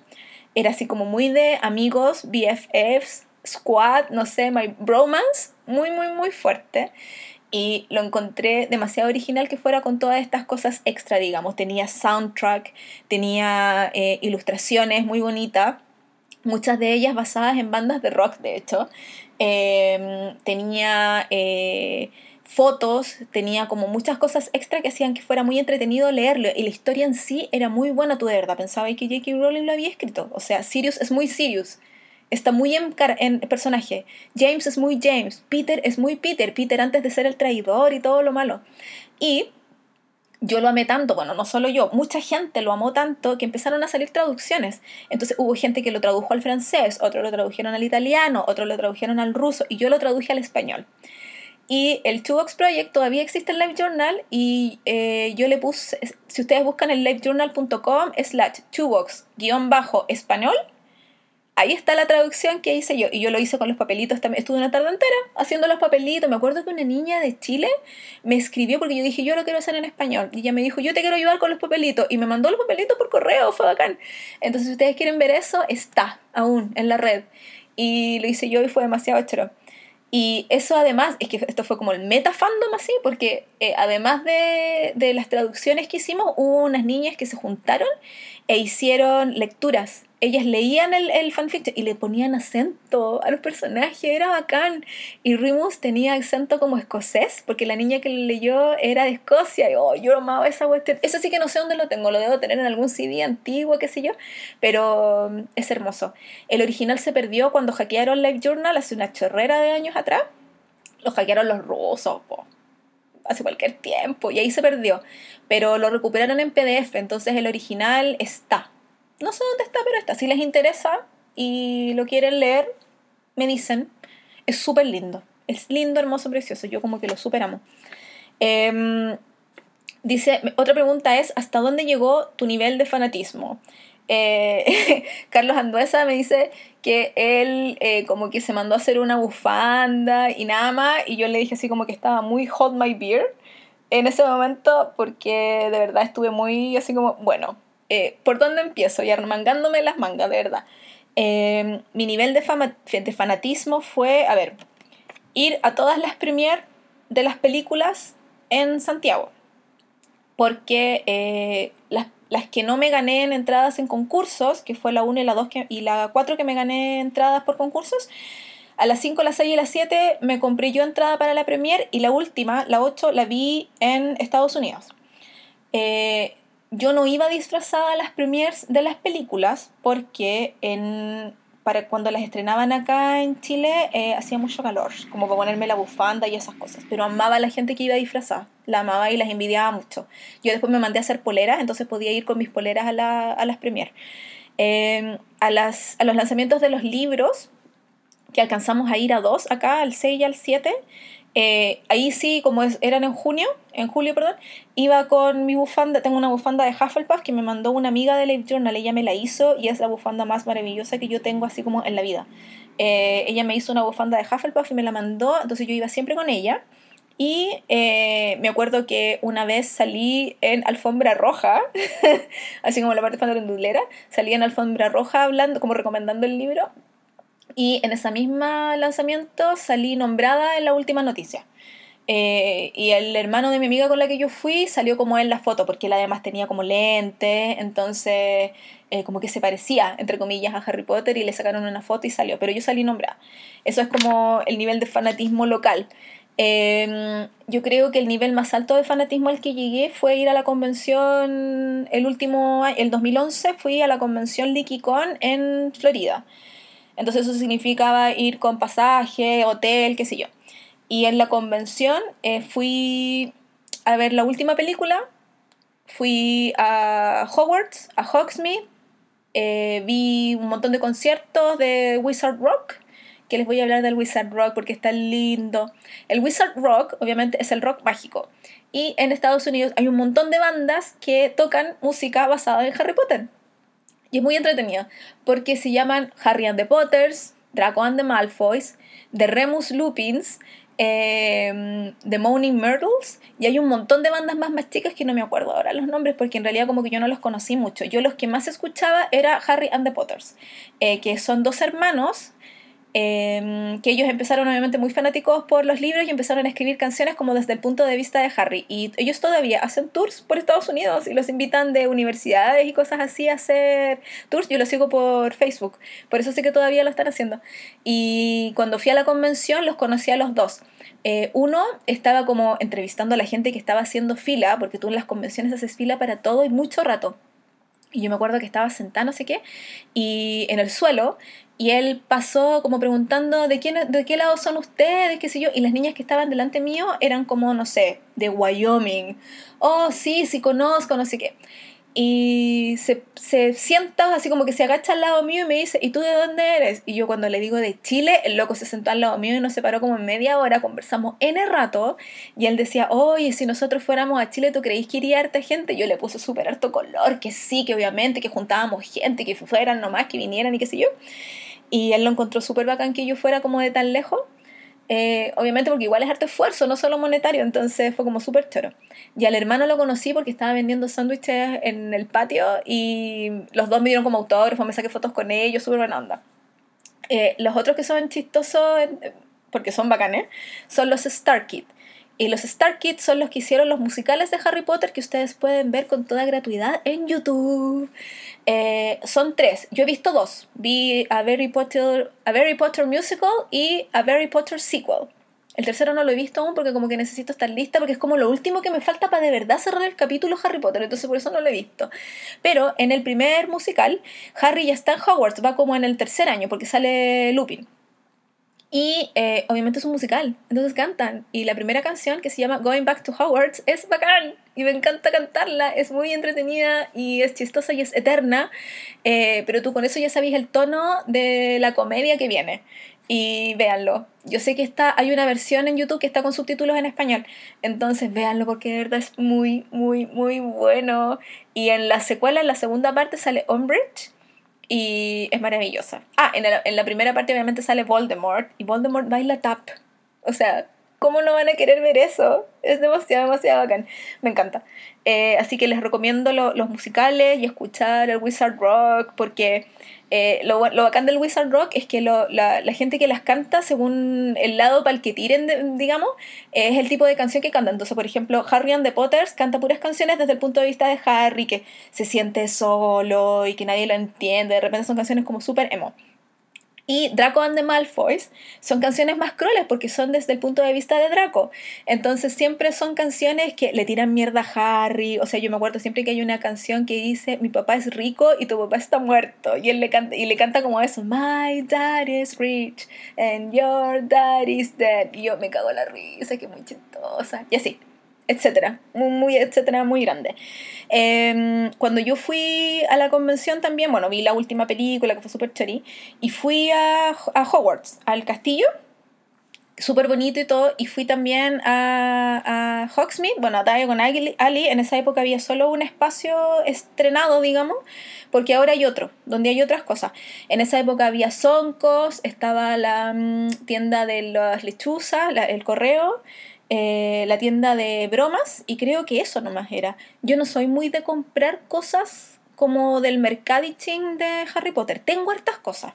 era así como muy de amigos, BFFs, squad, no sé, my bromance, muy, muy, muy fuerte y lo encontré demasiado original que fuera con todas estas cosas extra, digamos. Tenía soundtrack, tenía eh, ilustraciones muy bonitas, muchas de ellas basadas en bandas de rock, de hecho. Em, tenía eh, fotos, tenía como muchas cosas extra que hacían que fuera muy entretenido leerlo. Y la historia en sí era muy buena, tú de verdad pensaba que J.K. Rowling lo había escrito. O sea, Sirius es muy Sirius está muy en, personaje. James es muy James. Peter es muy Peter. Peter antes de ser el traidor y todo lo malo. Y yo lo amé tanto, bueno, no solo yo, mucha gente lo amó tanto que empezaron a salir traducciones. Entonces hubo gente que lo tradujo al francés, otro lo tradujeron al italiano, otro lo tradujeron al ruso y yo lo traduje al español. Y el Two Box Project todavía existe en LiveJournal y eh, yo le puse, si ustedes buscan en livejournal.com slash español, ahí está la traducción que hice yo. Y yo lo hice con los papelitos también. Estuve una tarde entera haciendo los papelitos. Me acuerdo que una niña de Chile me escribió porque yo dije, yo lo quiero hacer en español. Y ella me dijo, yo te quiero ayudar con los papelitos. Y me mandó los papelitos por correo, fue bacán. Entonces, si ustedes quieren ver eso, está aún en la red. Y lo hice yo y fue demasiado chero. Y eso además, es que esto fue como el meta fandom así, porque eh, además de, de las traducciones que hicimos, hubo unas niñas que se juntaron e hicieron lecturas ellas leían el, el fanfiction y le ponían acento a los personajes, era bacán. Y Remus tenía acento como escocés, porque la niña que lo leyó era de Escocia. Y oh, yo amaba esa cuestión. Eso sí que no sé dónde lo tengo, lo debo tener en algún CD antiguo, qué sé yo, pero mm, es hermoso. El original se perdió cuando hackearon Live Journal hace una chorrera de años atrás. Lo hackearon los rusos, hace cualquier tiempo, y ahí se perdió. Pero lo recuperaron en PDF, entonces el original está no sé dónde está, pero está. Si les interesa y lo quieren leer, me dicen. Es súper lindo. es lindo, hermoso, precioso. Yo como que lo superamos. Em, dice, otra pregunta es, ¿hasta dónde llegó tu nivel de fanatismo? Eh, Carlos Anduesa me dice que él eh, como que se mandó a hacer una bufanda y nada más, y yo le dije así como que estaba muy hot my beer en ese momento porque de verdad estuve muy así como, bueno, eh, ¿por dónde empiezo? Y armangándome las mangas, de verdad. mi nivel de, fanatismo fue, a ver, ir a todas las premiers de las películas en Santiago. Porque las las que no me gané en entradas en concursos, que fue la 1 y la 2 y la 4 que me gané entradas por concursos, a las 5, las 6 y las 7 me compré yo entrada para la premier y la última, la 8, la vi en Estados Unidos. Eh, yo no iba disfrazada a las premiers de las películas porque en para cuando las estrenaban acá en Chile eh, hacía mucho calor, como para ponerme la bufanda y esas cosas. Pero amaba a la gente que iba disfrazada, la amaba y las envidiaba mucho. Yo después me mandé a hacer poleras, entonces podía ir con mis poleras a, la, a las premier. Em, a, las, a los lanzamientos de los libros, que alcanzamos a ir a dos acá, al 6 y al 7, eh, ahí sí, como eran en junio, en julio, perdón, iba con mi bufanda, tengo una bufanda de Hufflepuff que me mandó una amiga de Live Journal, ella me la hizo y es la bufanda más maravillosa que yo tengo así como en la vida. Eh, ella me hizo una bufanda de Hufflepuff y me la mandó, entonces yo iba siempre con ella. Y eh, me acuerdo que una vez salí en alfombra roja, así como la parte dulera salí en alfombra roja hablando, como recomendando el libro, y en ese mismo lanzamiento salí nombrada en la última noticia. Eh, y el hermano de mi amiga con la que yo fui salió como en la foto, porque él además tenía como lente, entonces eh, como que se parecía, entre comillas, a Harry Potter y le sacaron una foto y salió, pero yo salí nombrada. Eso es como el nivel de fanatismo local. Em, yo creo que el nivel más alto de fanatismo al que llegué fue ir a la convención, el último, el 2011 fui a la convención LikiCon en Florida. Entonces eso significaba ir con pasaje, hotel, qué sé yo. Y en la convención eh, fui a ver la última película, fui a Hogwarts, a Hogsmeade, eh, vi un montón de conciertos de Wizard Rock, que les voy a hablar del Wizard Rock porque está lindo. El Wizard Rock, obviamente, es el rock mágico. Y en Estados Unidos hay un montón de bandas que tocan música basada en Harry Potter. Y es muy entretenido, porque se llaman Harry and the Potters, Draco and the Malfoys, The Remus Lupins, eh, The Moaning Myrtles, y hay un montón de bandas más más chicas que no me acuerdo ahora los nombres, porque en realidad como que yo no los conocí mucho. Yo los que más escuchaba era Harry and the Potters, eh, que son dos hermanos Em, que ellos empezaron obviamente muy fanáticos por los libros y empezaron a escribir canciones como desde el punto de vista de Harry. Y ellos todavía hacen tours por Estados Unidos y los invitan de universidades y cosas así a hacer tours. Yo los sigo por Facebook, por eso sé que todavía lo están haciendo. Y cuando fui a la convención los conocí a los dos. Eh, uno estaba como entrevistando a la gente que estaba haciendo fila, porque tú en las convenciones haces fila para todo y mucho rato. Y yo me acuerdo que estaba sentada, no sé qué, y en el suelo, y él pasó como preguntando de, quién, de qué lado son ustedes, qué sé yo, y las niñas que estaban delante mío eran como, no sé, de Wyoming. Oh, sí, sí conozco, no sé qué y se, se, sienta así como que se agacha al lado mío y me dice, ¿y tú de dónde eres? Y yo cuando le digo de Chile, el loco se sentó al lado mío y nos separó como en media hora, conversamos en el rato y él decía, oye, si nosotros fuéramos a Chile, ¿tú creéis que iría harta gente? Yo le puse súper harto color, que sí, que obviamente, que juntábamos gente, que fueran nomás, que vinieran y qué sé yo. Y él lo encontró súper bacán que yo fuera como de tan lejos. Eh, obviamente porque igual es harto esfuerzo, no solo monetario, entonces fue como súper choro. Y al hermano lo conocí porque estaba vendiendo sándwiches en el patio y los dos me dieron como autógrafo, me saqué fotos con ellos, súper buena onda. Eh, los otros que son chistosos, porque son bacanes, son los Star Kids. Y los Star Kids son los que hicieron los musicales de Harry Potter que ustedes pueden ver con toda gratuidad en YouTube. Eh, son tres. Yo he visto dos. Vi a Harry Potter, a Harry Potter Musical y a Harry Potter Sequel. El tercero no lo he visto aún porque como que necesito estar lista porque es como lo último que me falta para de verdad cerrar el capítulo Harry Potter, entonces por eso no lo he visto. Pero en el primer musical, Harry ya está en Hogwarts, va como en el tercer año porque sale Lupin. Y eh, obviamente es un musical, entonces cantan. Y la primera canción, que se llama Going Back to Hogwarts, es bacán. Y me encanta cantarla, es muy entretenida y es chistosa y es eterna. Eh, pero tú con eso ya sabes el tono de la comedia que viene. y véanlo. Yo sé que está, hay una versión en YouTube que está con subtítulos en español, entonces véanlo porque de verdad es muy, muy, muy bueno. Y en la secuela, en la segunda parte, sale Umbridge y es maravillosa. Ah, en en la primera parte obviamente sale Voldemort y Voldemort baila tap. O sea, ¿cómo no van a querer ver eso? Es demasiado, demasiado bacán. Me encanta. Eh, así que les recomiendo los musicales y escuchar el Wizard Rock porque eh, lo, bacán del Wizard Rock es que la, gente que las canta, según el lado para el que tiren, digamos, es el tipo de canción que cantan. Entonces, por ejemplo, Harry and the Potters canta puras canciones desde el punto de vista de Harry, que se siente solo y que nadie lo entiende. De repente son canciones como súper emo. Y Draco and the Malfoys son canciones más crueles porque son desde el punto de vista de Draco. Entonces siempre son canciones que le tiran mierda a Harry. O sea, yo me acuerdo siempre que hay una canción que dice, mi papá es rico y tu papá está muerto. Y él le canta, y le canta como eso, My dad is rich and your dad is dead. Y yo me cago en la risa, que muy chistosa. Y así etcétera, muy, muy, etcétera, muy grande. Em, cuando yo fui a la convención también, bueno, vi la última película que fue super cherry, y fui a, a Hogwarts, al castillo, súper bonito y todo, y fui también a, a Hogsmeade, bueno, a Diagon Alley, en esa época había solo un espacio estrenado, digamos, porque ahora hay otro, donde hay otras cosas. En esa época había Soncos, estaba la mm, tienda de las lechuzas, el correo, eh, la tienda de bromas y creo que eso nomás era. Yo no soy muy de comprar cosas como del mercadicing de Harry Potter. Tengo hartas cosas,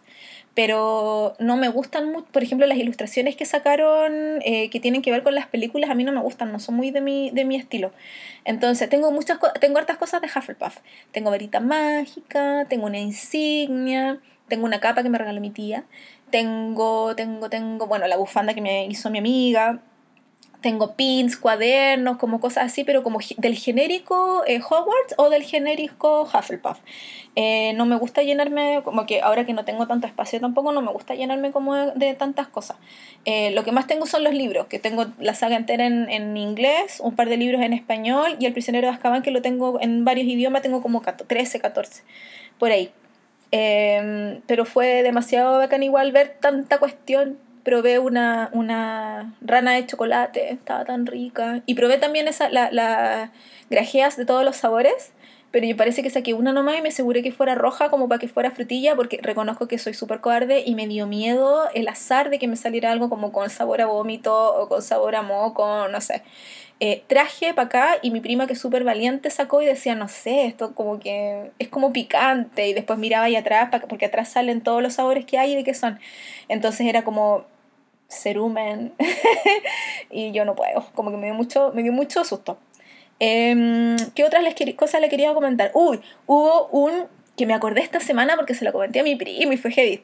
pero no me gustan mucho. Por ejemplo, las ilustraciones que sacaron eh, que tienen que ver con las películas a mí no me gustan, no son muy de mi, de mi estilo. Entonces, tengo muchas tengo hartas cosas de Hufflepuff. Tengo verita mágica, tengo una insignia, tengo una capa que me regaló mi tía, tengo, tengo, tengo, bueno, la bufanda que me hizo mi amiga tengo pins, cuadernos, como cosas así, pero como del genérico eh, Hogwarts o del genérico Hufflepuff. Eh, no me gusta llenarme, como que ahora que no tengo tanto espacio tampoco, no me gusta llenarme como de, tantas cosas. Eh, lo que más tengo son los libros, que tengo la saga entera en, en, inglés, un par de libros en español y El prisionero de Azkaban, que lo tengo en varios idiomas, tengo como 13, 14, por ahí. Em, pero fue demasiado bacán igual ver tanta cuestión probé una, una rana de chocolate, estaba tan rica. Y probé también esa, las la grajeas de todos los sabores, pero yo parece que saqué una nomás y me aseguré que fuera roja como para que fuera frutilla, porque reconozco que soy súper cobarde y me dio miedo el azar de que me saliera algo como con sabor a vómito o con sabor a moco, no sé. Eh, traje para acá y mi prima que es súper valiente sacó y decía, no sé, esto como que es como picante y después miraba ahí atrás porque atrás salen todos los sabores que hay y de qué son. Entonces era como, cerumen y yo no puedo, como que me dio mucho, me dio mucho susto. Em, ¿Qué otras les cosas le quería comentar? Uy, hubo un que me acordé esta semana porque se lo comenté a mi primo y fue heavy.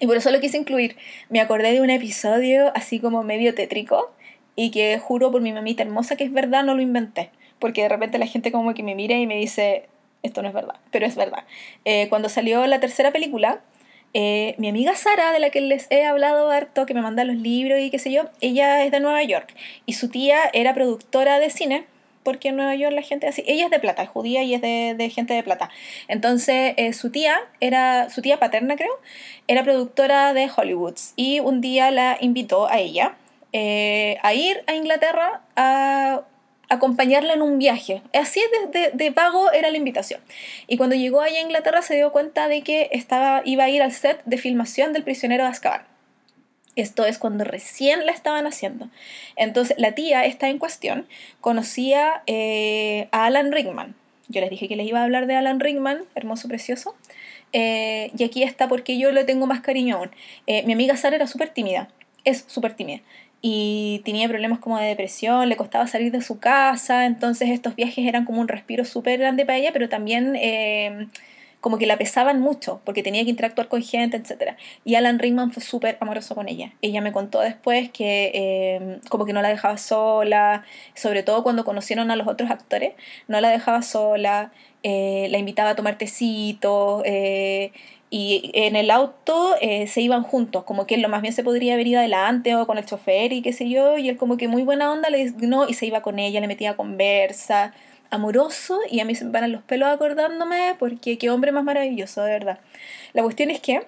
Y por eso lo quise incluir. Me acordé de un episodio así como medio tétrico y que juro por mi mamita hermosa que es verdad, no lo inventé. Porque de repente la gente como que me mira y me dice, esto no es verdad, pero es verdad. Eh, cuando salió la tercera película, eh, mi amiga Sara, de la que les he hablado harto, que me manda los libros y qué sé yo, ella es de Nueva York y su tía era productora de cine, porque en Nueva York la gente así, ella es de plata, es judía y es de, gente de plata. Entonces eh, su tía era, su tía paterna creo, era productora de Hollywood y un día la invitó a ella eh, a ir a Inglaterra a acompañarla en un viaje. Así de, de, vago era la invitación. Y cuando llegó allá a Inglaterra se dio cuenta de que estaba, iba a ir al set de filmación del prisionero de Azkaban. Esto es cuando recién la estaban haciendo. Entonces la tía, esta en cuestión, conocía eh, a Alan Rickman. Yo les dije que les iba a hablar de Alan Rickman, hermoso, precioso. Eh, y aquí está porque yo le tengo más cariño aún. Eh, mi amiga Sara era súper tímida, es súper tímida y tenía problemas como de depresión, le costaba salir de su casa, entonces estos viajes eran como un respiro súper grande para ella, pero también eh, como que la pesaban mucho, porque tenía que interactuar con gente, etc. Y Alan Rickman fue súper amoroso con ella. Ella me contó después que eh, como que no la dejaba sola, sobre todo cuando conocieron a los otros actores, no la dejaba sola, eh, la invitaba a tomar tecito, y en el auto eh, se iban juntos, como que él lo más bien se podría haber ido adelante o con el chofer y qué sé yo, y él como que muy buena onda le no y se iba con ella, le metía conversa, amoroso, y a mí se me los pelos acordándome porque qué hombre más maravilloso, de verdad. La cuestión es que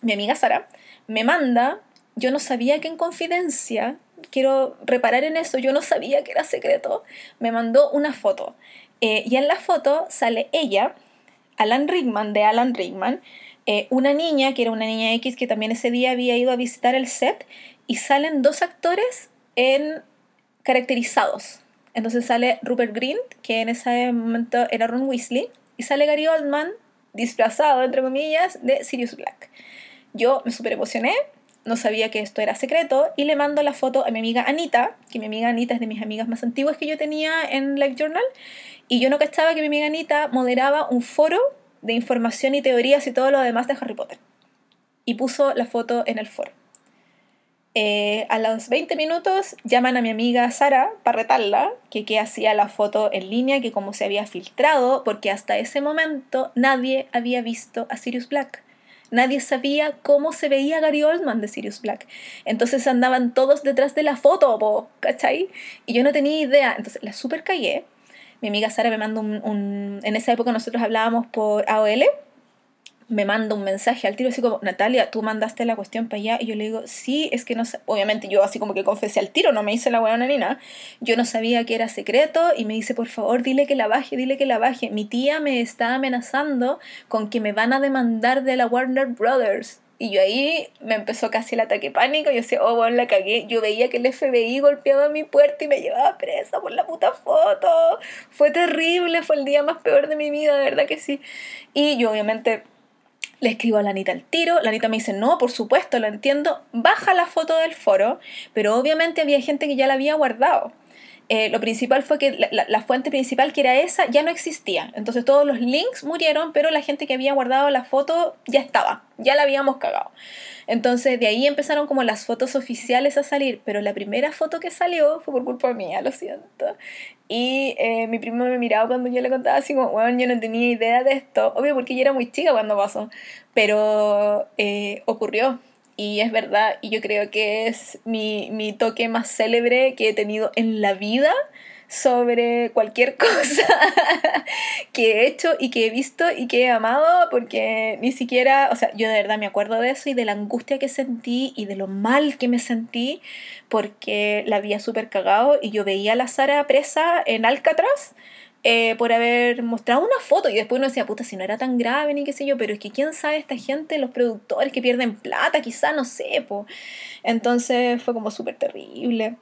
mi amiga Sara me manda, yo no sabía que en confidencia, quiero reparar en eso, yo no sabía que era secreto, me mandó una foto. Eh, y en la foto sale ella, Alan Rickman, de Alan Rickman, eh, una niña, que era una niña X, que también ese día había ido a visitar el set, y salen dos actores en caracterizados. Entonces sale Rupert Grint, que en ese momento era Ron Weasley, y sale Gary Oldman disfrazado, entre comillas, de Sirius Black. Yo me super emocioné, no sabía que esto era secreto, y le mando la foto a mi amiga Anita, que mi amiga Anita es de mis amigas más antiguas que yo tenía en Live Journal, y yo no cachaba que mi amiga Anita moderaba un foro de información y teorías y todo lo demás de Harry Potter. Y puso la foto en el foro. Eh, a los 20 minutos llaman a mi amiga Sara para retarla, que, que hacía la foto en línea, que como se había filtrado, porque hasta ese momento nadie había visto a Sirius Black. Nadie sabía cómo se veía Gary Oldman de Sirius Black. Entonces andaban todos detrás de la foto, ¿cachai? Y yo no tenía idea. Entonces la super callé. Mi amiga Sara me mandó un. En esa época nosotros hablábamos por AOL me manda un mensaje al tiro así como, Natalia, tú mandaste la cuestión para allá y yo le digo, sí, es que no obviamente yo así como que confesé al tiro, no me hice la buena ni nada, yo no sabía que era secreto y me dice, por favor, dile que la baje, dile que la baje. Mi tía me está amenazando con que me van a demandar de la Warner Brothers. Y yo ahí me empezó casi el ataque pánico. Yo decía, oh, bueno, la cagué. Yo veía que el FBI golpeaba mi puerta y me llevaba presa por la puta foto. Fue terrible, fue el día más peor de mi vida, de verdad que sí. Y yo obviamente le escribo a la Anita tiro, la Anita me dice, no, por supuesto, lo entiendo, baja la foto del foro, pero obviamente había gente que ya la había guardado. Eh, lo principal fue que la, la, fuente principal, que era esa, ya no existía. Entonces todos los links murieron, pero la gente que había guardado la foto ya estaba, ya la habíamos cagado. Entonces de ahí empezaron como las fotos oficiales a salir, pero la primera foto que salió fue por culpa mía, lo siento. Y eh, mi primo me miraba cuando yo le contaba así como, bueno, yo no tenía idea de esto, obvio porque yo era muy chica cuando pasó, pero eh, ocurrió y es verdad, y yo creo que es mi, mi toque más célebre que he tenido en la vida sobre cualquier cosa que he hecho y que he visto y que he amado, porque ni siquiera, o sea, yo de verdad me acuerdo de eso y de la angustia que sentí y de lo mal que me sentí, porque la había súper cagado y yo veía a la Sara presa en Alcatraz eh, por haber mostrado una foto y después uno decía, puta, si no era tan grave ni qué sé yo, pero es que quién sabe esta gente, los productores que pierden plata, quizá, no sé, po. Entonces fue como súper terrible.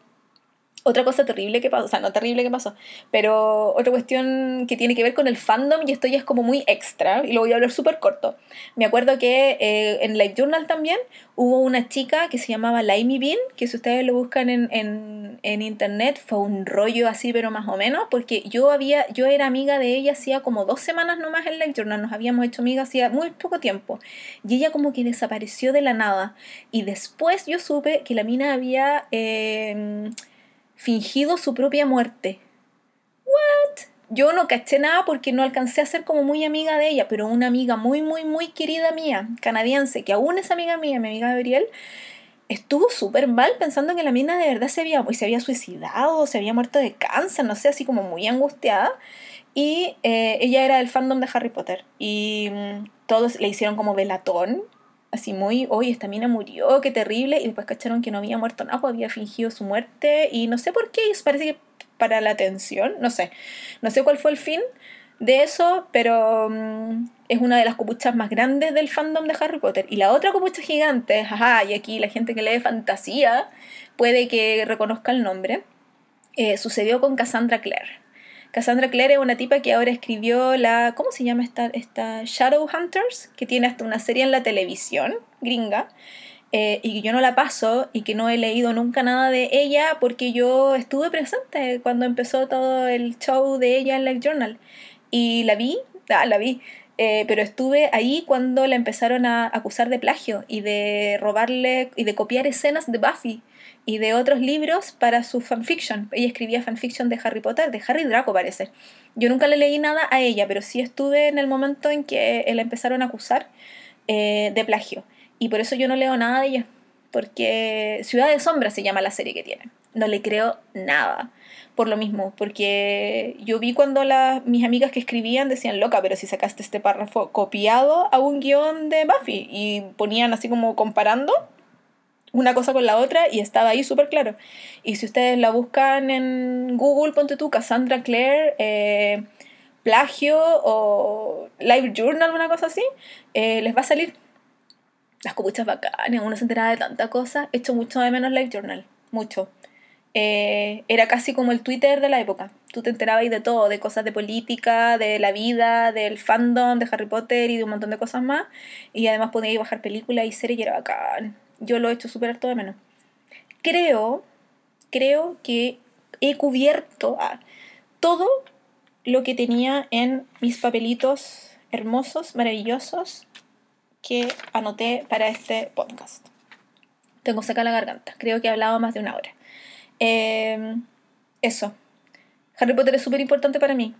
Otra cosa terrible que pasó, o sea, no terrible que pasó, pero otra cuestión que tiene que ver con el fandom, y esto ya es como muy extra, y lo voy a hablar súper corto. Me acuerdo que eh, en Live Journal también hubo una chica que se llamaba Laimi Bean, que si ustedes lo buscan en, en, en, internet, fue un rollo así, pero más o menos, porque yo, había, yo era amiga de ella hacía como dos semanas nomás en Live Journal, nos habíamos hecho amigas hacía muy poco tiempo, y ella como que desapareció de la nada, y después yo supe que la mina había... Eh, fingido su propia muerte. ¿What? Yo no caché nada porque no alcancé a ser como muy amiga de ella, pero una amiga muy, muy, muy querida mía, canadiense, que aún es amiga mía, mi amiga Gabriel, estuvo súper mal pensando que la mina de verdad se había, se había suicidado, se había muerto de cáncer, no sé, así como muy angustiada. Y eh, ella era del fandom de Harry Potter. Y mm, todos le hicieron como velatón así muy, oye, esta mina murió, qué terrible, y después cacharon que no había muerto nada, pues había fingido su muerte, y no sé por qué, parece que para la atención, no sé, no sé cuál fue el fin de eso, pero mm, es una de las copuchas más grandes del fandom de Harry Potter. Y la otra copucha gigante, ajá, y aquí la gente que lee fantasía puede que reconozca el nombre, eh, sucedió con Cassandra Clare. Cassandra Clare es una tipa que ahora escribió la. ¿Cómo se llama esta? esta Shadowhunters, que tiene hasta una serie en la televisión gringa. Eh, y que yo no la paso y que no he leído nunca nada de ella porque yo estuve presente cuando empezó todo el show de ella en Live Journal. Y la vi, ah, la vi, eh, pero estuve ahí cuando la empezaron a acusar de plagio y de robarle y de copiar escenas de Buffy y de otros libros para su fanfiction. Ella escribía fanfiction de Harry Potter, de Harry Draco parece. Yo nunca le leí nada a ella, pero sí estuve en el momento en que la empezaron a acusar eh, de plagio. Y por eso yo no leo nada de ella, porque Ciudad de Sombras se llama la serie que tiene. No le creo nada. Por lo mismo, porque yo vi cuando las, mis amigas que escribían decían, loca, pero si sacaste este párrafo copiado a un guion de Buffy y ponían así como comparando una cosa con la otra y estaba ahí súper claro. Y si ustedes la buscan en Google, ponte tú Cassandra Clare, eh, plagio o live journal, alguna cosa así, eh, les va a salir las copuchas bacanas, uno se enteraba de tanta cosa. He hecho mucho de menos live journal, mucho. Eh, era casi como el Twitter de la época. Tú te enterabas de todo, de cosas de política, de la vida, del fandom, de Harry Potter y de un montón de cosas más. Y además podías bajar películas y series y era bacán. Yo lo he hecho súper todo de menos. Creo, creo que he cubierto todo lo que tenía en mis papelitos hermosos, maravillosos, que anoté para este podcast. Tengo seca la garganta, creo que he hablado más de una hora. Em, eso. Harry Potter es súper importante para mí.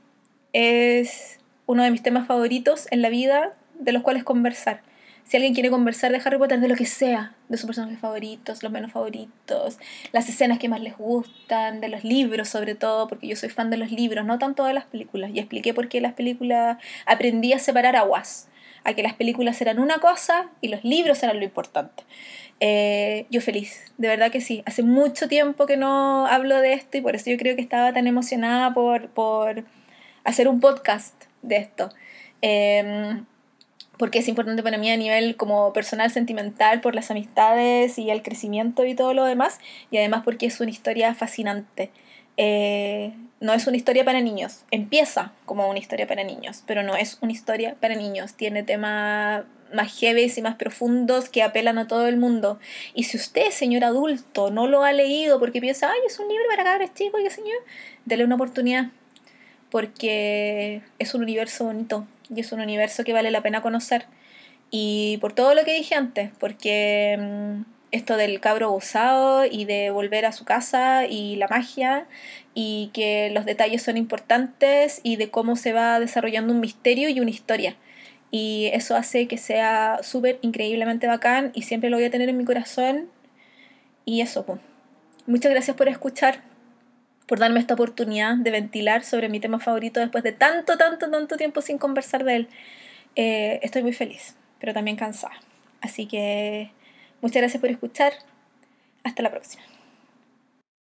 Es uno de mis temas favoritos en la vida, de los cuales conversar. Si alguien quiere conversar de Harry Potter, de lo que sea, de sus personajes favoritos, los menos favoritos, las escenas que más les gustan, de los libros sobre todo, porque yo soy fan de los libros, no tanto de las películas. Y expliqué por qué las películas aprendí a separar aguas, a que las películas eran una cosa y los libros eran lo importante. Eh, yo feliz, de verdad que sí. Hace mucho tiempo que no hablo de esto y por eso yo creo que estaba tan emocionada por, por hacer un podcast de esto. Em, porque es importante para mí a nivel como personal, sentimental, por las amistades y el crecimiento y todo lo demás, y además porque es una historia fascinante. Eh, no es una historia para niños, empieza como una historia para niños, pero no es una historia para niños, tiene temas más heavy y más profundos que apelan a todo el mundo. Y si usted, señor adulto, no lo ha leído porque piensa, ay, es un libro para cabros chicos, señor, dele una oportunidad, porque es un universo bonito y es un universo que vale la pena conocer. Y por todo lo que dije antes, porque mm, esto del cabro usado y de volver a su casa y la magia y que los detalles son importantes y de cómo se va desarrollando un misterio y una historia. Y eso hace que sea súper increíblemente bacán y siempre lo voy a tener en mi corazón. Y eso, pues. Muchas gracias por escuchar, por darme esta oportunidad de ventilar sobre mi tema favorito después de tanto, tanto, tanto tiempo sin conversar de él. Eh, estoy muy feliz, pero también cansada. Así que muchas gracias por escuchar. Hasta la próxima.